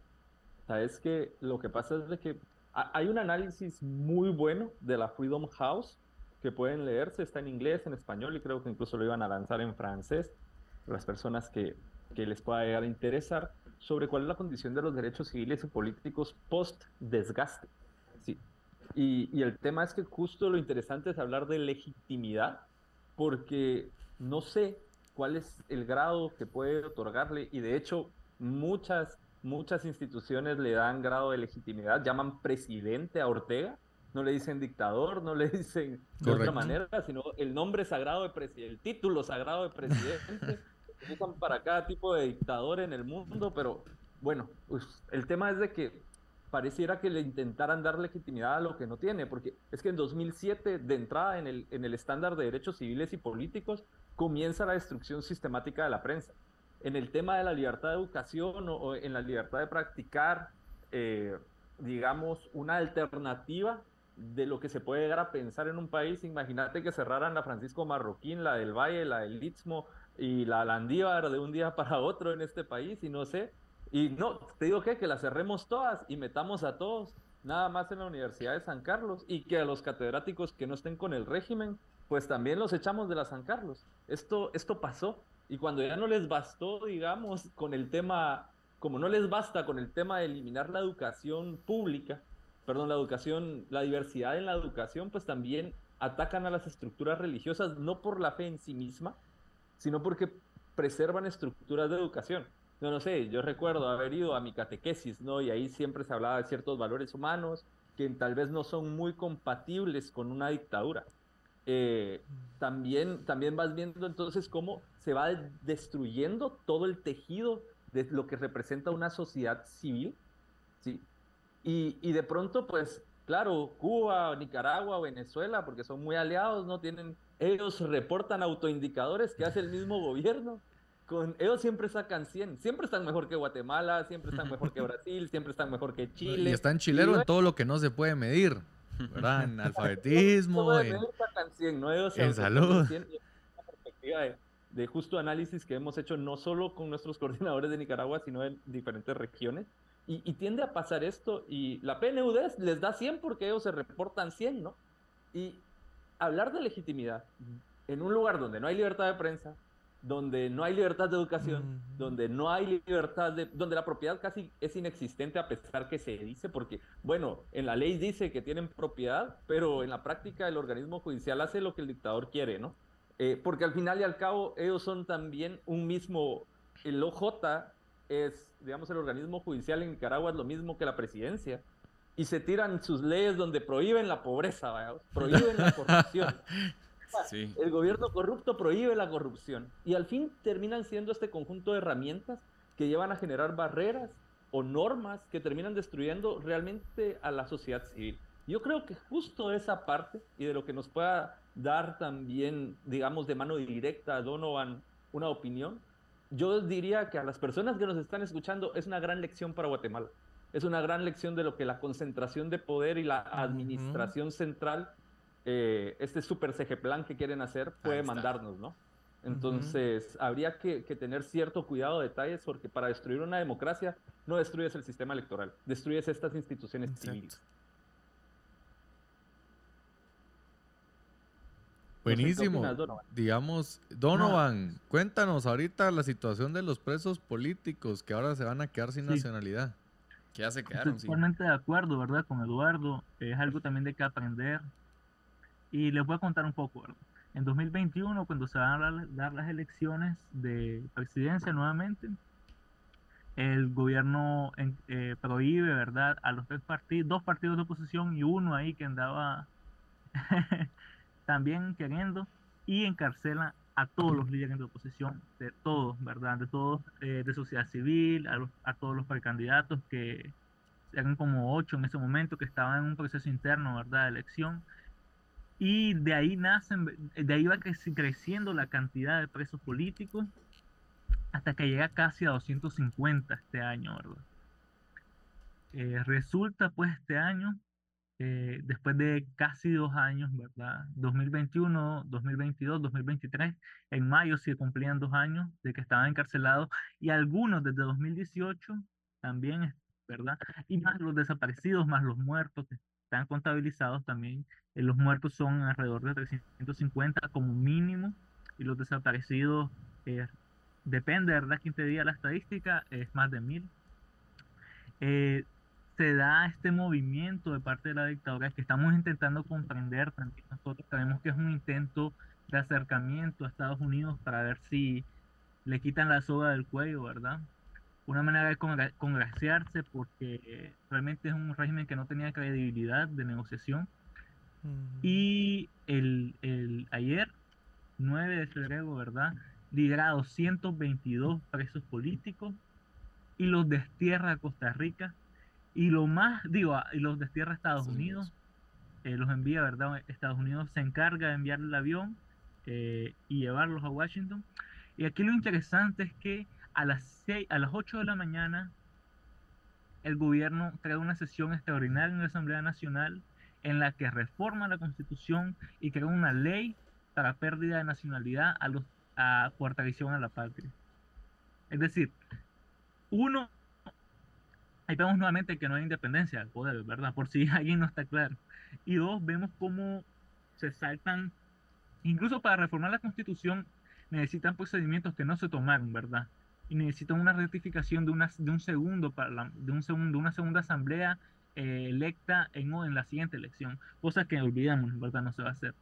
Sabes que lo que pasa es que hay un análisis muy bueno de la Freedom House que pueden leerse, está en inglés, en español y creo que incluso lo iban a lanzar en francés. Las personas que, que les pueda llegar a interesar sobre cuál es la condición de los derechos civiles y políticos post-desgaste. ¿sí? Y, y, el tema es que justo lo interesante es hablar de legitimidad, porque no sé cuál es el grado que puede otorgarle, y de hecho muchas, muchas instituciones le dan grado de legitimidad, llaman presidente a Ortega, no le dicen dictador, no le dicen de otra manera, sino el nombre sagrado de presidente, el título sagrado de presidente. usan para cada tipo de dictador en el mundo, pero bueno, pues, el tema es de que pareciera que le intentaran dar legitimidad a lo que no tiene, porque es que en 2007, de entrada en el, en el estándar de derechos civiles y políticos, comienza la destrucción sistemática de la prensa. En el tema de la libertad de educación o, en la libertad de practicar, eh, digamos, una alternativa de lo que se puede llegar a pensar en un país. Imagínate que cerraran la Francisco Marroquín, la del Valle, la del Istmo, y la Landívar de un día para otro en este país y no sé. Y no, te digo que, que la cerremos todas y metamos a todos, nada más en la Universidad de San Carlos y que a los catedráticos que no estén con el régimen, pues también los echamos de la San Carlos. Esto, esto pasó y cuando ya no les bastó, digamos, con el tema, como no les basta con el tema de eliminar la educación pública, perdón, la educación, la diversidad en la educación, pues también atacan a las estructuras religiosas, no por la fe en sí misma, sino porque preservan estructuras de educación. No, no sé, yo recuerdo haber ido a mi catequesis, ¿no? Y ahí siempre se hablaba de ciertos valores humanos que tal vez no son muy compatibles con una dictadura. Eh, también, también vas viendo entonces cómo se va destruyendo todo el tejido de lo que representa una sociedad civil, ¿sí? Y, y de pronto, pues, claro, Cuba, Nicaragua, Venezuela, porque son muy aliados, ¿no? Tienen ellos reportan autoindicadores que hace el mismo gobierno. Con, ellos siempre sacan 100, siempre están mejor que Guatemala, siempre están mejor que Brasil, siempre están mejor que Chile. Y están chilero en todo lo que no se puede medir, ¿verdad? En alfabetismo, en, en salud. perspectiva de, de, justo análisis que hemos hecho no solo con nuestros coordinadores de Nicaragua, sino en diferentes regiones. Y, y tiende a pasar esto, y la PNUD les da 100 porque ellos se reportan 100, ¿no? Y, hablar de legitimidad en un lugar donde no hay libertad de prensa, donde no hay libertad de educación, donde no hay libertad de, donde la propiedad casi es inexistente a pesar que se dice, porque, bueno, en la ley dice que tienen propiedad, pero en la práctica el organismo judicial hace lo que el dictador quiere, ¿no? Eh, porque al final y al cabo ellos son también un mismo, el OJ es, digamos, el organismo judicial en Nicaragua es lo mismo que la presidencia y se tiran sus leyes donde prohíben la pobreza, prohíben la corrupción. El gobierno corrupto prohíbe la corrupción y al fin terminan siendo este conjunto de herramientas que llevan a generar barreras o normas que terminan destruyendo realmente a la sociedad civil. Yo creo que justo esa parte y de lo que nos pueda dar también, digamos, de mano directa a Donovan una opinión, yo diría que a las personas que nos están escuchando es una gran lección para Guatemala. Es una gran lección de lo que la concentración de poder y la administración central, eh, este super CG plan que quieren hacer, puede mandarnos, ¿no? Entonces, habría que, tener cierto cuidado de detalles porque para destruir una democracia no destruyes el sistema electoral, destruyes estas instituciones civiles. Buenísimo. Digamos, Donovan, cuéntanos ahorita la situación de los presos políticos que ahora se van a quedar sin nacionalidad. Que ya se quedaron. Totalmente de acuerdo, ¿verdad? Con Eduardo. Es algo también de que aprender. Y les voy a contar un poco, ¿verdad? En 2021, cuando se van a dar las elecciones de presidencia nuevamente, el gobierno eh, prohíbe, ¿verdad? A los tres partidos, dos partidos de oposición y uno ahí que andaba también queriendo y encarcela a todos los líderes de oposición, de todos, ¿verdad? De todos, eh, de sociedad civil, a, a, todos los precandidatos que eran como ocho en ese momento, que estaban en un proceso interno, ¿verdad? De elección. Y de ahí nacen, de ahí va creciendo la cantidad de presos políticos hasta que llega casi a 250 este año, ¿verdad? Eh, resulta pues este año eh, después de casi dos años, ¿verdad? 2021, 2022, 2023, en mayo se cumplían dos años de que estaban encarcelados y algunos desde 2018 también, ¿verdad? Y más los desaparecidos, más los muertos que están contabilizados también. Eh, los muertos son alrededor de 350 como mínimo y los desaparecidos, eh, depende, ¿verdad? Quién te diga la estadística, es más de mil. Eh, se da este movimiento de parte de la dictadura que estamos intentando comprender también nosotros creemos que es un intento de acercamiento a Estados Unidos para ver si le quitan la soga del cuello, ¿verdad? Una manera de congraciarse porque realmente es un régimen que no tenía credibilidad de negociación. Y el, el, ayer, 9 de febrero, ¿verdad? Libera 222 presos políticos y los destierra a Costa Rica y lo más, digo, y los destierra a Estados Unidos, eh, los envía, ¿verdad? Estados Unidos se encarga de enviar el avión eh, y llevarlos a Washington. Y aquí lo interesante es que a las, seis, a las 8 de la mañana el gobierno crea una sesión extraordinaria en la Asamblea Nacional en la que reforma la constitución y crea una ley para pérdida de nacionalidad a los a, por traición a la patria. Es decir, uno ahí vemos nuevamente que no hay independencia del poder, ¿verdad? Por si alguien no está claro. Y dos, vemos cómo se saltan, incluso para reformar la constitución, necesitan procedimientos que no se tomaron, ¿verdad? Y necesitan una rectificación de, una, de un segundo, para de un segundo, una segunda asamblea eh, electa en, en la siguiente elección, cosa que olvidamos, ¿verdad? No se va a hacer.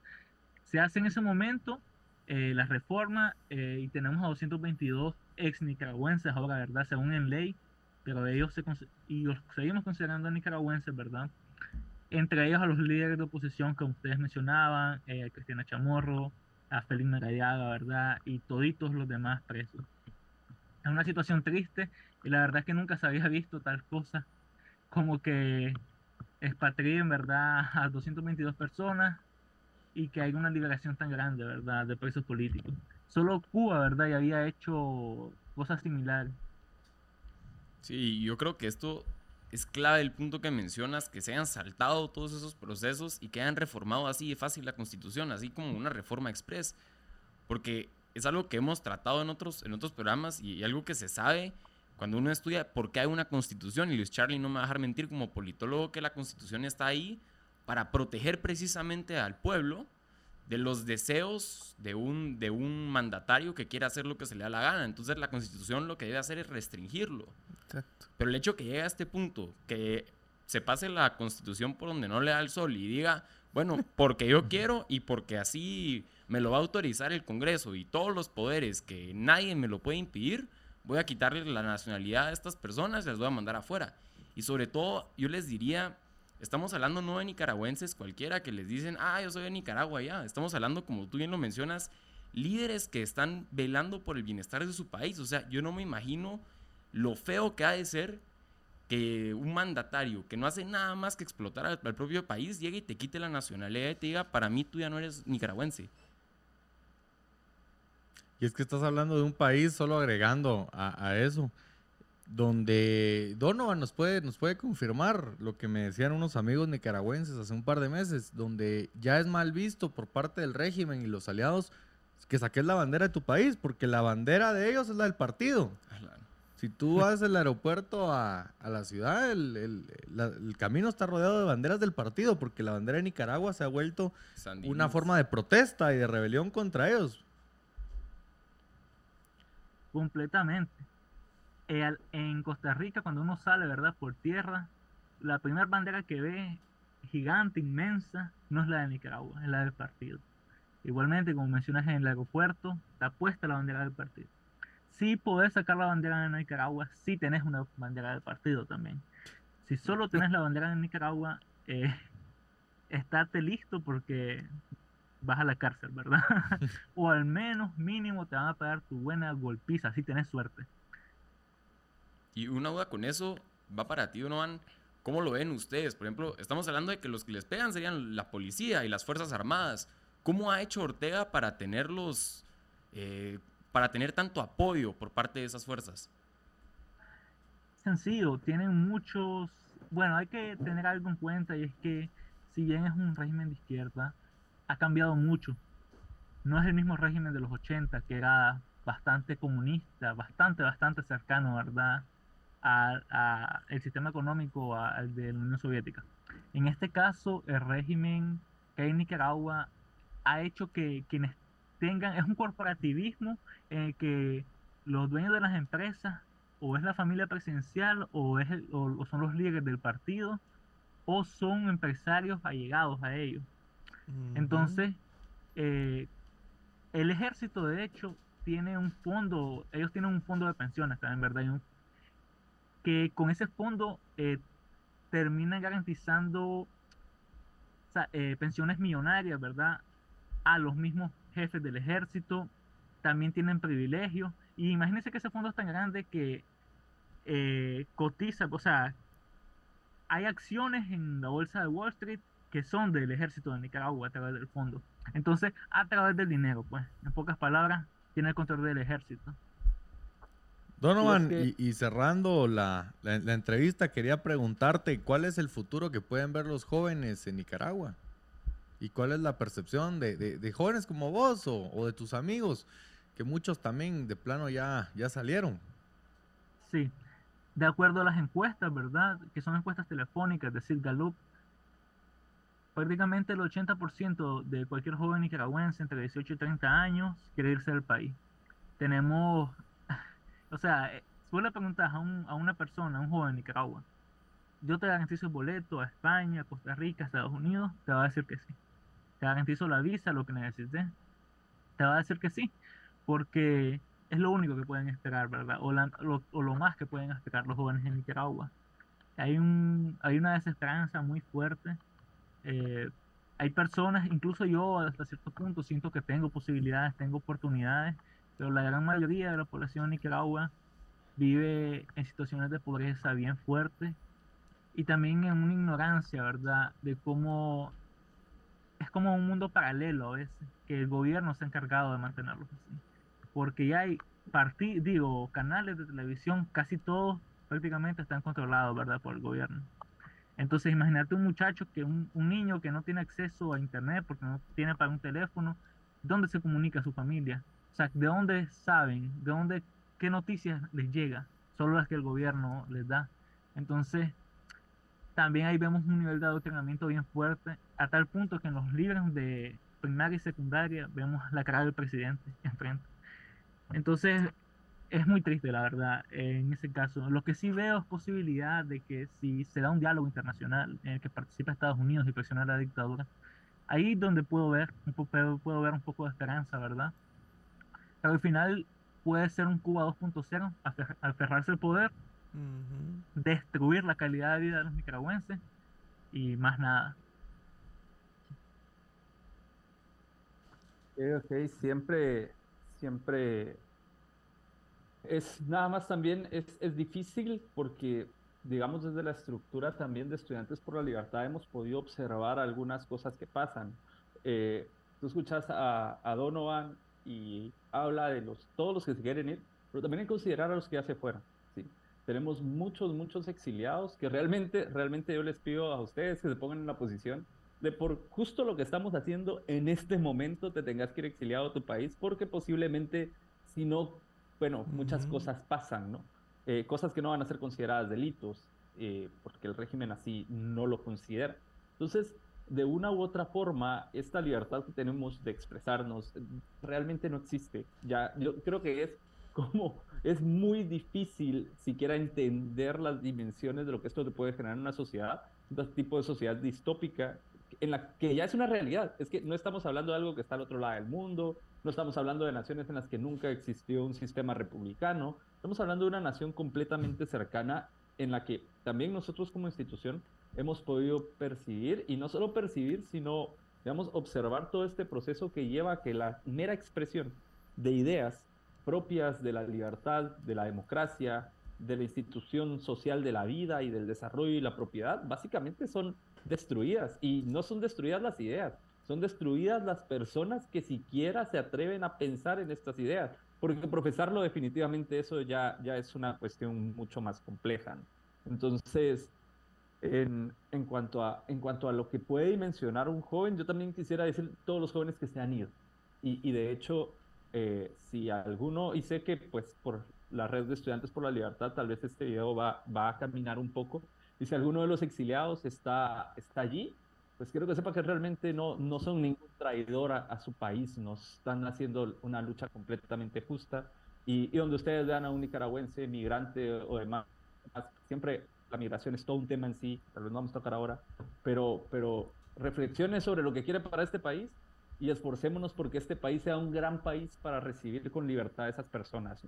Se hace en ese momento eh, la reforma eh, y tenemos a 222 ex nicaragüenses ahora, ¿verdad? Según en ley, pero ellos se y los seguimos considerando nicaragüenses, ¿verdad? Entre ellos a los líderes de oposición que ustedes mencionaban, eh, a Cristina Chamorro, a Félix Marayaga, ¿verdad? Y toditos los demás presos. Es una situación triste y la verdad es que nunca se había visto tal cosa como que expatrien, ¿verdad? A 222 personas y que hay una liberación tan grande, ¿verdad? De presos políticos. Solo Cuba, ¿verdad? Y había hecho cosas similares. Sí, yo creo que esto es clave el punto que mencionas, que se hayan saltado todos esos procesos y que hayan reformado así de fácil la constitución, así como una reforma express. Porque es algo que hemos tratado en otros, en otros programas y, algo que se sabe cuando uno estudia por qué hay una constitución. Y Luis Charlie no me va a dejar mentir como politólogo que la constitución está ahí para proteger precisamente al pueblo de los deseos de un, de un mandatario que quiere hacer lo que se le da la gana. Entonces la constitución lo que debe hacer es restringirlo. Pero el hecho que llegue a este punto, que se pase la constitución por donde no le da el sol y diga, bueno, porque yo quiero y porque así me lo va a autorizar el Congreso y todos los poderes que nadie me lo puede impedir, voy a quitarle la nacionalidad a estas personas y las voy a mandar afuera. Y sobre todo, yo les diría, estamos hablando no de nicaragüenses cualquiera que les dicen, ah, yo soy de Nicaragua ya. Estamos hablando, como tú bien lo mencionas, líderes que están velando por el bienestar de su país. O sea, yo no me imagino lo feo que ha de ser que un mandatario que no hace nada más que explotar al, al propio país llegue y te quite la nacionalidad y te diga, para mí tú ya no eres nicaragüense. Y es que estás hablando de un país, solo agregando a, a eso, donde Donovan nos puede, nos puede confirmar lo que me decían unos amigos nicaragüenses hace un par de meses, donde ya es mal visto por parte del régimen y los aliados que saques la bandera de tu país, porque la bandera de ellos es la del partido. Si tú vas del aeropuerto a, a la ciudad, el, el- la- el camino está rodeado de banderas del partido, porque la bandera de Nicaragua se ha vuelto una forma de protesta y de rebelión contra ellos. Completamente. Eh, en Costa Rica, cuando uno sale, ¿verdad? Por tierra, la primera bandera que ve, gigante, inmensa, no es la de Nicaragua, es la del partido. Igualmente, como mencionas en el aeropuerto, está puesta la bandera del partido. Si podés sacar la bandera de Nicaragua, si tenés una bandera del partido también. Si solo tenés la bandera de Nicaragua, eh, listo porque vas a la cárcel, ¿verdad? o al menos mínimo te van a pagar tu buena golpiza, si tenés suerte. Y una duda con eso va para ti, Donovan. ¿Cómo lo ven ustedes? Por ejemplo, estamos hablando de que los que les pegan serían la policía y las Fuerzas Armadas. ¿Cómo ha hecho Ortega para tenerlos, eh, para tener tanto apoyo por parte de esas fuerzas? Sencillo, tienen muchos... Bueno, hay que tener algo en cuenta y es que si bien es un régimen de izquierda, ha cambiado mucho. No es el mismo régimen de los 80, que era bastante comunista, bastante, bastante cercano, ¿verdad? A, a el sistema económico a- al de la Unión Soviética. En este caso, el régimen que hay en Nicaragua ha hecho que quienes tengan, es un corporativismo en el que los dueños de las empresas o es la familia presidencial o, es el- o, o son los líderes del partido o son empresarios allegados a ellos. Entonces, eh, el ejército de hecho tiene un fondo, ellos tienen un fondo de pensiones también, ¿verdad? Que con ese fondo eh, terminan garantizando eh, pensiones millonarias, ¿verdad? A los mismos jefes del ejército, también tienen privilegios. Y imagínense que ese fondo es tan grande que cotiza, o sea, hay acciones en la bolsa de Wall Street que son del ejército de Nicaragua a través del fondo. Entonces, a través del dinero, pues, en pocas palabras, tiene el control del ejército. Donovan, Y es y, y cerrando la, la- la entrevista, quería preguntarte cuál es el futuro que pueden ver los jóvenes en Nicaragua y cuál es la percepción de, de- de jóvenes como vos o, o de tus amigos, que muchos también de plano ya, ya salieron. Sí, de acuerdo a las encuestas, ¿verdad? Que son encuestas telefónicas, es decir, Gallup, prácticamente el 80% de cualquier joven nicaragüense entre 18 y 30 años quiere irse del país. Tenemos, o sea, eh, si vos le preguntas a, un- a una persona, a un joven de Nicaragua, yo te garantizo el boleto a España, Costa Rica, Estados Unidos, te va a decir que sí. Te garantizo la visa, lo que necesites, te va a decir que sí, porque es lo único que pueden esperar, ¿verdad? O, lo, más que pueden esperar los jóvenes en Nicaragua. Hay una desesperanza muy fuerte. Eh, hay personas, incluso yo hasta cierto punto siento que tengo posibilidades, tengo oportunidades, pero la gran mayoría de la población de Nicaragua vive en situaciones de pobreza bien fuertes y también en una ignorancia, ¿verdad? De cómo es como un mundo paralelo a que el gobierno se ha encargado de mantenerlos así porque ya hay digo, canales de televisión, casi todos prácticamente están controlados, ¿verdad?, por el gobierno. Entonces, imagínate un muchacho, que un, un niño que no tiene acceso a internet porque no tiene para un teléfono, ¿dónde se comunica su familia? O sea, ¿de dónde saben? ¿De dónde, qué noticias les llega? Solo las que el gobierno les da. Entonces, también ahí vemos un nivel de adoctrinamiento bien fuerte, a tal punto que en los libros de primaria y secundaria vemos la cara del presidente enfrente. Entonces, es muy triste, la verdad, en ese caso. Lo que sí veo es posibilidad de que si se da un diálogo internacional en el que participa Estados Unidos y presiona la dictadura, ahí es donde puedo ver un poco, puedo ver un poco de esperanza, ¿verdad? Pero al final puede ser un Cuba 2.0, afer- aferrarse al poder, Ujú. destruir la calidad de vida de los nicaragüenses y más nada. Ok, ok, siempre, siempre es nada más también es, es difícil porque digamos desde la estructura también de Estudiantes por la Libertad hemos podido observar algunas cosas que pasan. Eh, tú escuchas a, a, Donovan y habla de los, todos los que se quieren ir, pero también hay que considerar a los que ya se fueron. ¿sí? Tenemos muchos, muchos exiliados que realmente, realmente yo les pido a ustedes que se pongan en la posición de por justo lo que estamos haciendo en este momento te tengas que ir exiliado a tu país porque posiblemente si no, bueno, muchas cosas pasan, ¿no? Eh, cosas que no van a ser consideradas delitos, eh, porque el régimen así no lo considera. Entonces, de una u otra forma, esta libertad que tenemos de expresarnos realmente no existe. Ya, yo creo que es como, es muy difícil siquiera entender las dimensiones de lo que esto te puede generar en una sociedad, un tipo de sociedad distópica, en la que ya es una realidad. Es que no estamos hablando de algo que está al otro lado del mundo, no estamos hablando de naciones en las que nunca existió un sistema republicano, estamos hablando de una nación completamente cercana en la que también nosotros como institución hemos podido percibir, y no solo percibir, sino, digamos, observar todo este proceso que lleva a que la mera expresión de ideas propias de la libertad, de la democracia, de la institución social de la vida y del desarrollo y la propiedad, básicamente son destruidas. Y no son destruidas las ideas, son destruidas las personas que siquiera se atreven a pensar en estas ideas, porque profesarlo definitivamente eso ya, ya es una cuestión mucho más compleja. Entonces, en, en, cuanto a, en cuanto a lo que puede dimensionar un joven, yo también quisiera decir todos los jóvenes que se han ido. Y, de hecho, eh, si alguno, y sé que pues por la red de estudiantes por la libertad, tal vez este video va, va a caminar un poco, y si alguno de los exiliados está, está allí, pues quiero que sepa que realmente no, no son ningún traidor a, su país, nos están haciendo una lucha completamente justa y, y, donde ustedes vean a un nicaragüense, migrante o demás, siempre la migración es todo un tema en sí, tal vez no vamos a tocar ahora, pero, pero reflexiones sobre lo que quiere para este país y esforcémonos porque este país sea un gran país para recibir con libertad a esas personas.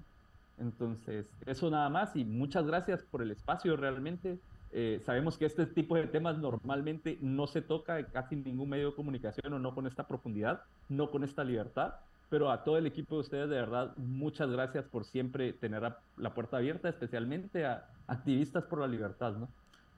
Entonces, eso nada más y muchas gracias por el espacio realmente. Eh, sabemos que este tipo de temas normalmente no se toca en casi ningún medio de comunicación o no con esta profundidad, no con esta libertad, pero a todo el equipo de ustedes, de verdad, muchas gracias por siempre tener la puerta abierta, especialmente a activistas por la libertad, ¿no?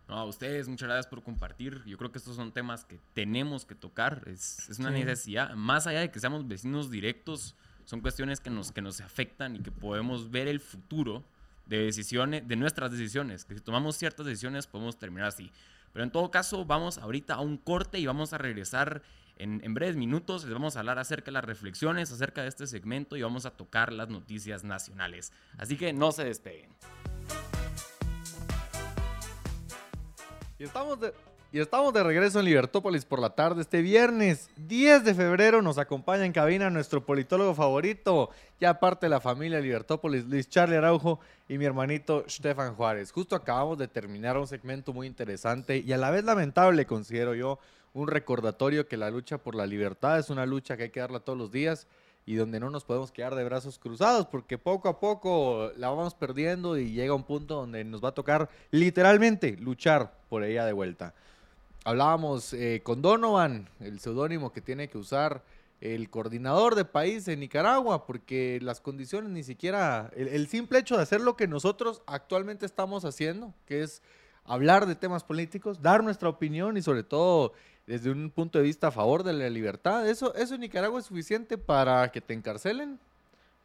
No, a ustedes, muchas gracias por compartir. Yo creo que estos son temas que tenemos que tocar. Es, es una necesidad, más allá de que seamos vecinos directos, son cuestiones que nos, que nos afectan y que podemos ver el futuro de decisiones, de nuestras decisiones, que si tomamos ciertas decisiones podemos terminar así. Pero en todo caso, vamos ahorita a un corte y vamos a regresar en, en, breves minutos. Les vamos a hablar acerca de las reflexiones, acerca de este segmento y vamos a tocar las noticias nacionales. Así que no se despeguen. Y estamos de, y estamos de regreso en Libertópolis por la tarde. Este viernes 10 de febrero nos acompaña en cabina nuestro politólogo favorito, ya parte de la familia Libertópolis, Luis Charlie Araujo y mi hermanito Stefan Juárez. Justo acabamos de terminar un segmento muy interesante y a la vez lamentable, considero yo, un recordatorio que la lucha por la libertad es una lucha que hay que darla todos los días y donde no nos podemos quedar de brazos cruzados porque poco a poco la vamos perdiendo y llega un punto donde nos va a tocar literalmente luchar por ella de vuelta. Hablábamos eh, con Donovan, el seudónimo que tiene que usar el coordinador de país en Nicaragua, porque las condiciones ni siquiera, el, simple hecho de hacer lo que nosotros actualmente estamos haciendo, que es hablar de temas políticos, dar nuestra opinión y sobre todo desde un punto de vista a favor de la libertad, eso, eso en Nicaragua es suficiente para que te encarcelen,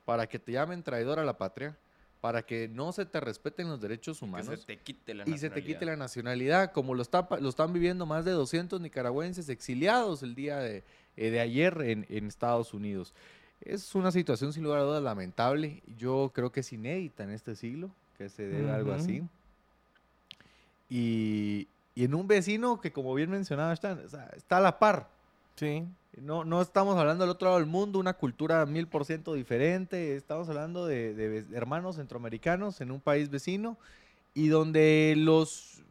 para que te llamen traidor a la patria, para que no se te respeten los derechos humanos. Y se te quite la y se te quite la nacionalidad, como lo, está, lo están viviendo más de 200 nicaragüenses exiliados el día de, eh, de ayer en, en, Estados Unidos. Es una situación sin lugar a dudas lamentable. Yo creo que es inédita en este siglo que se dé algo así. Y, y, en un vecino que, como bien mencionaba, está, está a la par. Sí. No, no estamos hablando del otro lado del mundo, una cultura mil por ciento diferente. Estamos hablando de, hermanos centroamericanos en un país vecino y donde los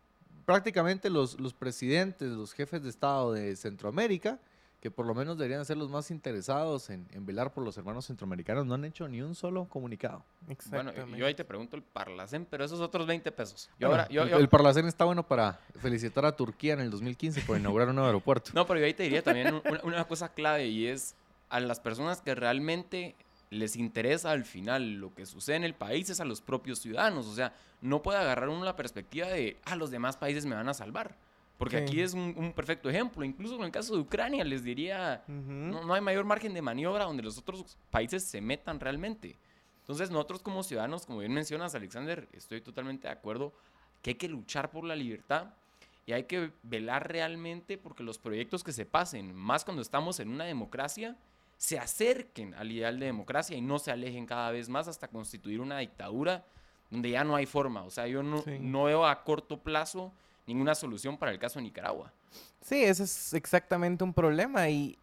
prácticamente los, los presidentes, los jefes de Estado de Centroamérica que por lo menos deberían ser los más interesados en, velar por los hermanos centroamericanos, no han hecho ni un solo comunicado. Bueno, yo ahí te pregunto el Parlacén, pero esos otros 20 pesos. ahora, el, Parlacén está bueno para felicitar a Turquía en el 2015 por inaugurar un nuevo aeropuerto. No, pero yo ahí te diría también una, cosa clave y es a las personas que realmente les interesa al final lo que sucede en el país es a los propios ciudadanos. O sea, no puede agarrar uno la perspectiva de, ah, los demás países me van a salvar. Porque Sí. aquí es un, un perfecto ejemplo. Incluso en el caso de Ucrania, les diría, Ujú. no, no hay mayor margen de maniobra donde los otros países se metan realmente. Entonces, nosotros como ciudadanos, como bien mencionas, Alexander, estoy totalmente de acuerdo que hay que luchar por la libertad y hay que velar realmente porque los proyectos que se pasen, más cuando estamos en una democracia, se acerquen al ideal de democracia y no se alejen cada vez más hasta constituir una dictadura donde ya no hay forma. O sea, yo no, Sí. no veo a corto plazo ninguna solución para el caso de Nicaragua. Sí, ese es exactamente un problema y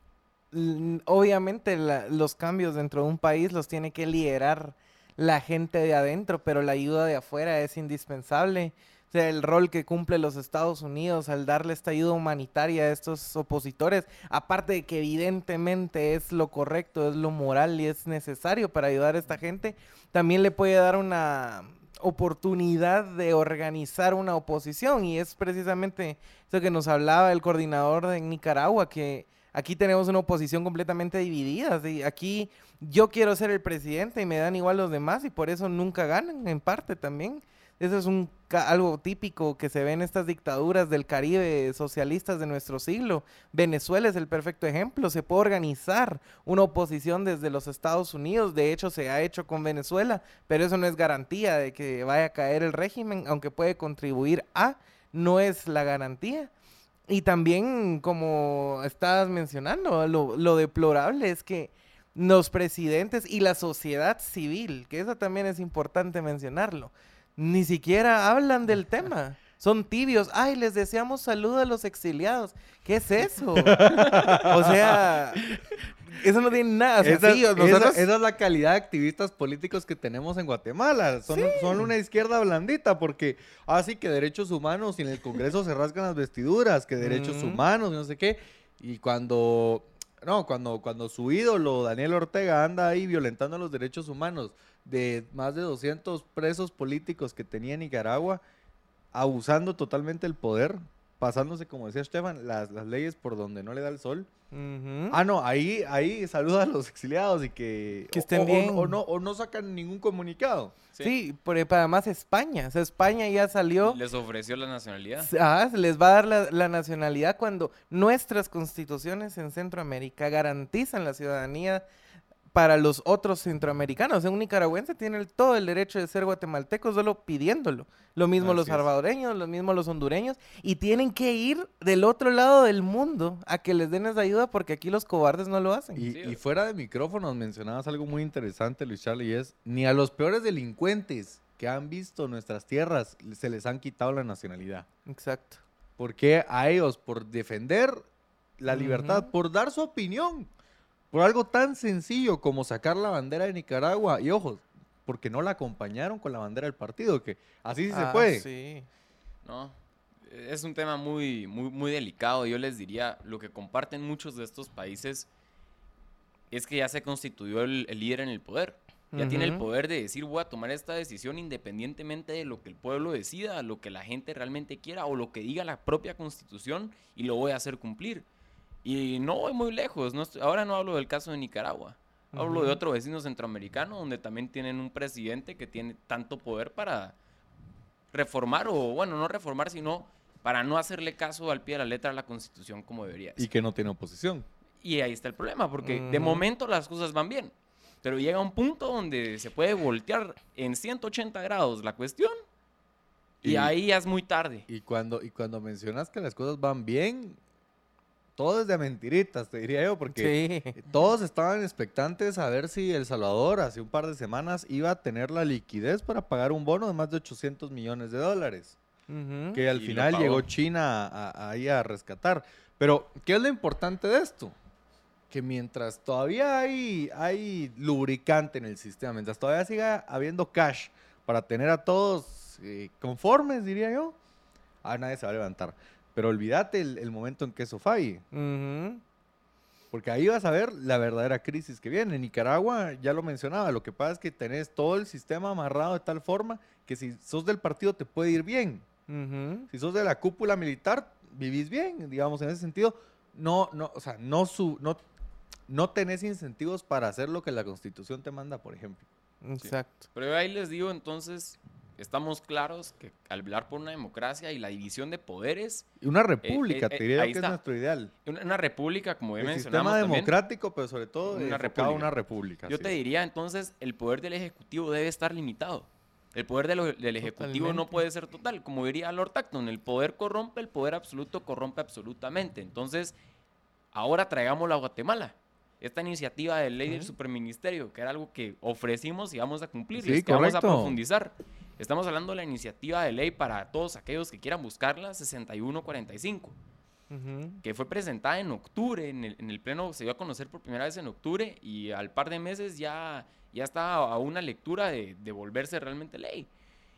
obviamente la- los cambios dentro de un país los tiene que liderar la gente de adentro, pero la ayuda de afuera es indispensable. O sea, el rol que cumple los Estados Unidos al darle esta ayuda humanitaria a estos opositores, aparte de que evidentemente es lo correcto, es lo moral y es necesario para ayudar a esta gente, también le puede dar una oportunidad de organizar una oposición y es precisamente eso que nos hablaba el coordinador de Nicaragua, que aquí tenemos una oposición completamente dividida. ¿sí? Aquí yo quiero ser el presidente y me dan igual los demás y por eso nunca ganan, en parte también. Eso es un, algo típico que se ve en estas dictaduras del Caribe socialistas de nuestro siglo. Venezuela es el perfecto ejemplo. Se puede organizar una oposición desde los Estados Unidos. De hecho, se ha hecho con Venezuela, pero eso no es garantía de que vaya a caer el régimen, aunque puede contribuir a, no es la garantía. Y también, como estabas mencionando, lo deplorable es que los presidentes y la sociedad civil, que eso también es importante mencionarlo, ni siquiera hablan del tema. Son tibios. Ay, les deseamos salud a los exiliados. ¿Qué es eso? o sea, eso no tiene nada. O sea, esa, sí, esa- nosotros- esa es la calidad de activistas políticos que tenemos en Guatemala. Son, son una izquierda blandita porque así que derechos humanos y en el Congreso se rasgan las vestiduras, que derechos humanos y no sé qué. Y cuando no, cuando cuando su ídolo Daniel Ortega anda ahí violentando los derechos humanos de más de 200 presos políticos que tenía Nicaragua, abusando totalmente el poder, pasándose como decía Estefan, las, las leyes por donde no le da el sol. Ah, no, ahí, ahí saluda a los exiliados y que... Que estén o- bien. O, no, o no sacan ningún comunicado. Sí, pero además España. O sea, España ya salió. Les ofreció la nacionalidad. Ah, se les va a dar la, la nacionalidad cuando nuestras constituciones en Centroamérica garantizan la ciudadanía para los otros centroamericanos. Un nicaragüense tiene el- todo el derecho de ser guatemalteco solo pidiéndolo. Lo mismo los Así salvadoreños, lo mismo los hondureños. Y tienen que ir del otro lado del mundo a que les den esa ayuda porque aquí los cobardes no lo hacen. Y, Sí, y o- fuera de micrófonos mencionabas algo muy interesante, Luis Charlie, y es ni a los peores delincuentes que han visto nuestras tierras se les han quitado la nacionalidad. Exacto. Porque a ellos, por defender la libertad, por dar su opinión, por algo tan sencillo como sacar la bandera de Nicaragua, y ojo, porque no la acompañaron con la bandera del partido, que así sí se Ah, puede. Sí. ¿no? Es un tema muy, muy, muy delicado. Yo les diría, lo que comparten muchos de estos países es que ya se constituyó el, el líder en el poder. Ya tiene el poder de decir, voy a tomar esta decisión independientemente de lo que el pueblo decida, lo que la gente realmente quiera o lo que diga la propia constitución y lo voy a hacer cumplir. Y no voy muy lejos. No estoy- ahora no hablo del caso de Nicaragua. Hablo de otro vecino centroamericano donde también tienen un presidente que tiene tanto poder para reformar o, bueno, no reformar, sino para no hacerle caso al pie de la letra a la constitución como debería Y ser. que no tiene oposición. Y ahí está el problema, porque de momento las cosas van bien. Pero llega un punto donde se puede voltear en 180 grados la cuestión y, Y- ahí ya es muy tarde. Y cuando, y cuando mencionas que las cosas van bien, todo es de mentiritas, te diría yo, porque Sí. todos estaban expectantes a ver si El Salvador hace un par de semanas iba a tener la liquidez para pagar un bono de más de 800 millones de dólares, Ujú. que al Y final llegó China a- a- ahí a rescatar. Pero, ¿qué es lo importante de esto? Que mientras todavía hay, hay lubricante en el sistema, mientras todavía siga habiendo cash para tener a todos eh, conformes, diría yo, a nadie se va a levantar. Pero olvídate el, el momento en que eso falle. Ujú. Porque ahí vas a ver la verdadera crisis que viene. En Nicaragua, ya lo mencionaba, lo que pasa es que tenés todo el sistema amarrado de tal forma que si sos del partido te puede ir bien. Si sos de la cúpula militar, vivís bien, digamos, en ese sentido. No, no, o sea, no, su, no no tenés incentivos para hacer lo que la Constitución te manda, por ejemplo. Exacto. Pero ahí les digo, entonces, estamos claros que al hablar por una democracia y la división de poderes, Y una república, eh, te diría ahí que está. es nuestro ideal. una, una república, como ya El mencionamos sistema también, democrático, pero sobre todo Una una república. una república. yo sí. te diría, entonces, el poder del Ejecutivo debe estar limitado. El poder de lo- del Ejecutivo no puede ser total. Como diría Lord Acton, el poder corrompe, el poder absoluto corrompe absolutamente. Entonces, ahora traigámoslo a Guatemala. Esta iniciativa de ley del superministerio, que era algo que ofrecimos y vamos a cumplir, y Sí, es que vamos a profundizar. Estamos hablando de la iniciativa de ley para todos aquellos que quieran buscarla, 6145 Ujú. que fue presentada en octubre, en el, en el pleno se dio a conocer por primera vez en octubre y al par de meses ya, ya está a una lectura de, de volverse realmente ley.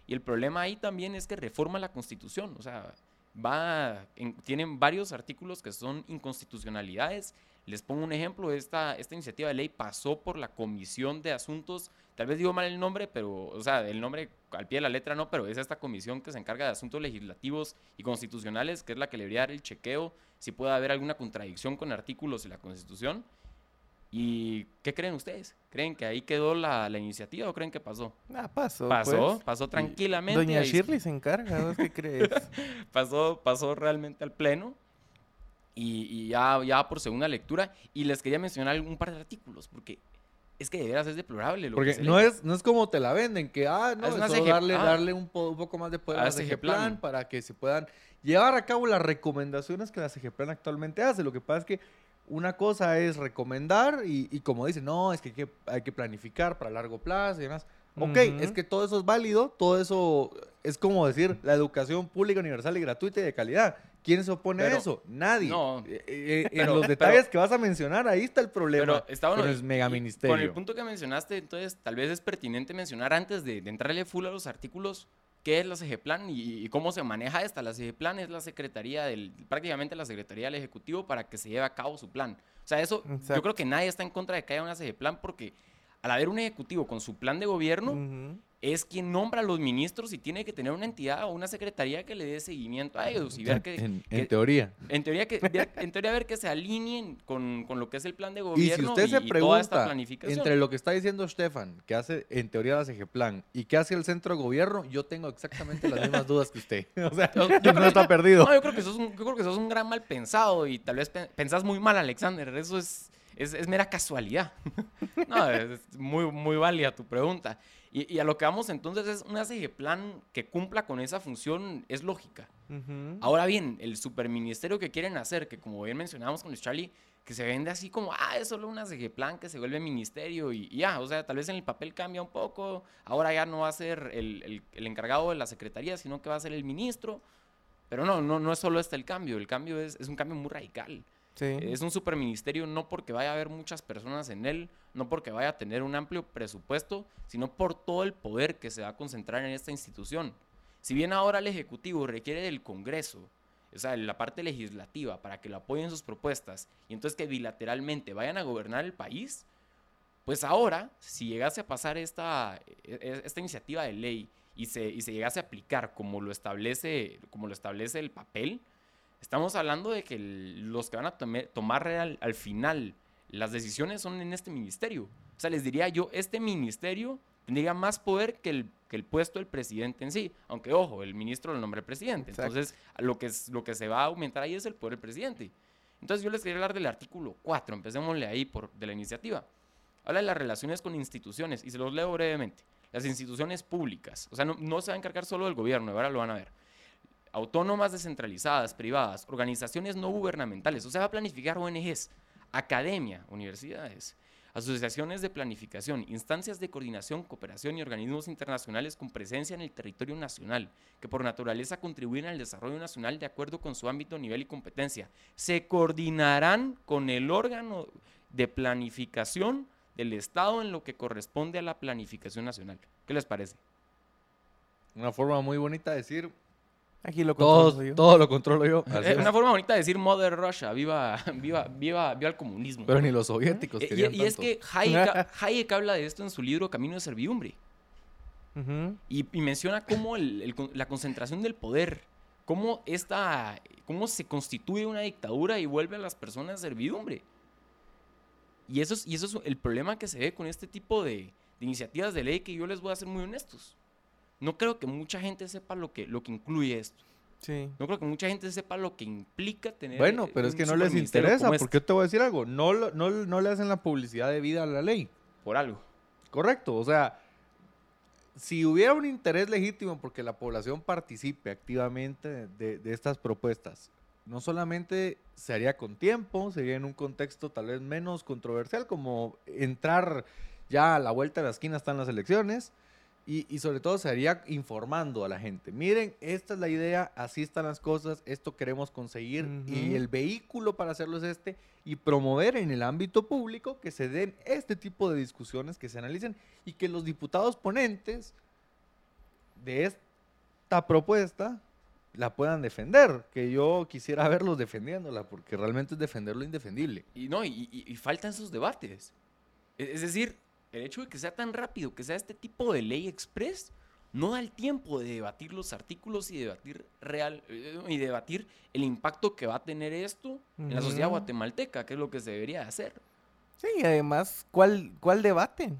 Y el problema ahí también es que reforma la constitución, o sea, va, en- tienen varios artículos que son inconstitucionalidades. Les pongo un ejemplo, esta, esta iniciativa de ley pasó por la Comisión de Asuntos, tal vez digo mal el nombre, pero, o sea, el nombre al pie de la letra no, pero es esta comisión que se encarga de asuntos legislativos y constitucionales, que es la que le debería dar el chequeo si puede haber alguna contradicción con artículos de la Constitución. ¿Y qué creen ustedes? ¿Creen que ahí quedó la, la iniciativa o creen que pasó? Ah, pasó. Pasó, pues. pasó tranquilamente. Doña Shirley se encarga, ¿vos qué crees? pasó, pasó realmente al pleno y, y ya, ya por segunda lectura. Y les quería mencionar un par de artículos, porque es que de veras es deplorable lo Porque que no es, no es como te la venden, que, ah, no, Es darle, ah. darle un, po- un poco más de poder a A la CG CG Plan. Plan para que se puedan llevar a cabo las recomendaciones que la CG Plan actualmente hace. Lo que pasa es que una cosa es recomendar y, y como dicen, no, es que hay, que hay que planificar para largo plazo y demás. Ok, es que todo eso es válido, todo eso es como decir la educación pública, universal y gratuita y de calidad. ¿Quién se opone Pero- a eso? Nadie. No. Eh, eh, en los pero- detalles que vas a mencionar, ahí está el problema. Pero está bueno, con el megaministerio. Con el punto que mencionaste, entonces tal vez es pertinente mencionar antes de, de entrarle full a los artículos qué es la CGPlan y, y cómo se maneja esta. La CGPlan es la secretaría del, prácticamente la secretaría del Ejecutivo para que se lleve a cabo su plan. O sea, eso, yo creo que nadie está en contra de que haya una CGPlan porque al haber un Ejecutivo con su plan de gobierno, es quien nombra a los ministros y tiene que tener una entidad o una secretaría que le dé seguimiento a ellos y ver que, en, que- en teoría. en teoría que ver- en teoría ver que se alineen con, con lo que es el plan de Y gobierno si usted se y toda esta pregunta planificación. entre lo que está diciendo Stefan, que hace en teoría la CG Plan, y que hace el centro de gobierno, yo tengo exactamente las mismas dudas que usted. O sea, Yo- yo no creo está perdido. No, yo creo que sos un, yo creo que sos un gran mal pensado y tal vez pe- pensás muy mal, Alexander. Eso es, es, es mera casualidad. no, es es muy, muy válida tu pregunta. Y, y a lo que vamos entonces es una CG plan que cumpla con esa función es lógica. Ahora bien, el superministerio que quieren hacer, que como bien mencionábamos con Charlie, que se vende así como, ah, es solo una CG plan que se vuelve ministerio y, y ya, o sea, tal vez en el papel cambia un poco, ahora ya no va a ser el, el- el encargado de la secretaría, sino que va a ser el ministro. Pero no, no, no es solo este el cambio, el cambio es, es un cambio muy radical. Es un superministerio no porque vaya a haber muchas personas en él, no porque vaya a tener un amplio presupuesto, sino por todo el poder que se va a concentrar en esta institución. Si bien ahora el Ejecutivo requiere del Congreso, o sea, la parte legislativa, para que lo apoyen sus propuestas, y entonces que bilateralmente vayan a gobernar el país, pues ahora, si llegase a pasar esta, e- e- esta iniciativa de ley y se, y se llegase a aplicar como lo establece, como lo establece el papel, estamos hablando de que los que van a tome- tomar al, al final las decisiones son en este ministerio. O sea, les diría yo, este ministerio tendría más poder que el, que el puesto del presidente en sí. Aunque, ojo, el ministro lo nombra el presidente. Exacto. Entonces, lo que, es, lo que se va a aumentar ahí es el poder del presidente. Entonces, yo les quería hablar del artículo 4. Empecémosle ahí por, de la iniciativa. Habla de las relaciones con instituciones y se los leo brevemente. Las instituciones públicas, o sea, no, no se va a encargar solo del gobierno, ahora lo van a ver. Autónomas, descentralizadas, privadas, organizaciones no gubernamentales, o sea, va a planificar ONGs, academia, universidades, asociaciones de planificación, instancias de coordinación, cooperación y organismos internacionales con presencia en el territorio nacional, que por naturaleza contribuyen al desarrollo nacional de acuerdo con su ámbito, nivel y competencia. Se coordinarán con el órgano de planificación del Estado en lo que corresponde a la planificación nacional. ¿Qué les parece? Una forma muy bonita de decir, Aquí lo todo, controlo yo. todo lo controlo yo. Así Es es. una forma bonita de decir Mother Russia, viva, viva, viva, viva el comunismo. Pero ni los soviéticos Eh, querían y, y es que Hayek, Hayek habla de esto en su libro Camino de Servidumbre. Y, y menciona cómo el- el con- la concentración del poder, cómo, esta, cómo se constituye una dictadura y vuelve a las personas servidumbre. Y eso es, y eso es el problema que se ve con este tipo de, de iniciativas de ley que yo les voy a ser muy honestos. No creo que mucha gente sepa lo que, lo que incluye esto. Sí. No creo que mucha gente sepa lo que implica tener. Bueno, eh, pero es que no les interesa, porque este, yo te voy a decir algo, no, lo- no, no le hacen la publicidad debida a la ley. Por algo. Correcto, o sea, si hubiera un interés legítimo porque la población participe activamente de, de estas propuestas, no solamente se haría con tiempo, sería en un contexto tal vez menos controversial, como entrar ya a la vuelta de la esquina están las elecciones, y, y sobre todo se haría informando a la gente. Miren, esta es la idea, así están las cosas, esto queremos conseguir, y el vehículo para hacerlo es este, y promover en el ámbito público que se den este tipo de discusiones, que se analicen, y que los diputados ponentes de esta propuesta la puedan defender, que yo quisiera verlos defendiéndola, porque realmente es defender lo indefendible. Y no, y, y- y faltan esos debates. Es, es decir, el hecho de que sea tan rápido, que sea este tipo de ley express, no da el tiempo de debatir los artículos y debatir real eh, y debatir el impacto que va a tener esto en la sociedad guatemalteca, que es lo que se debería hacer. Sí, y además, ¿cuál, ¿cuál debate?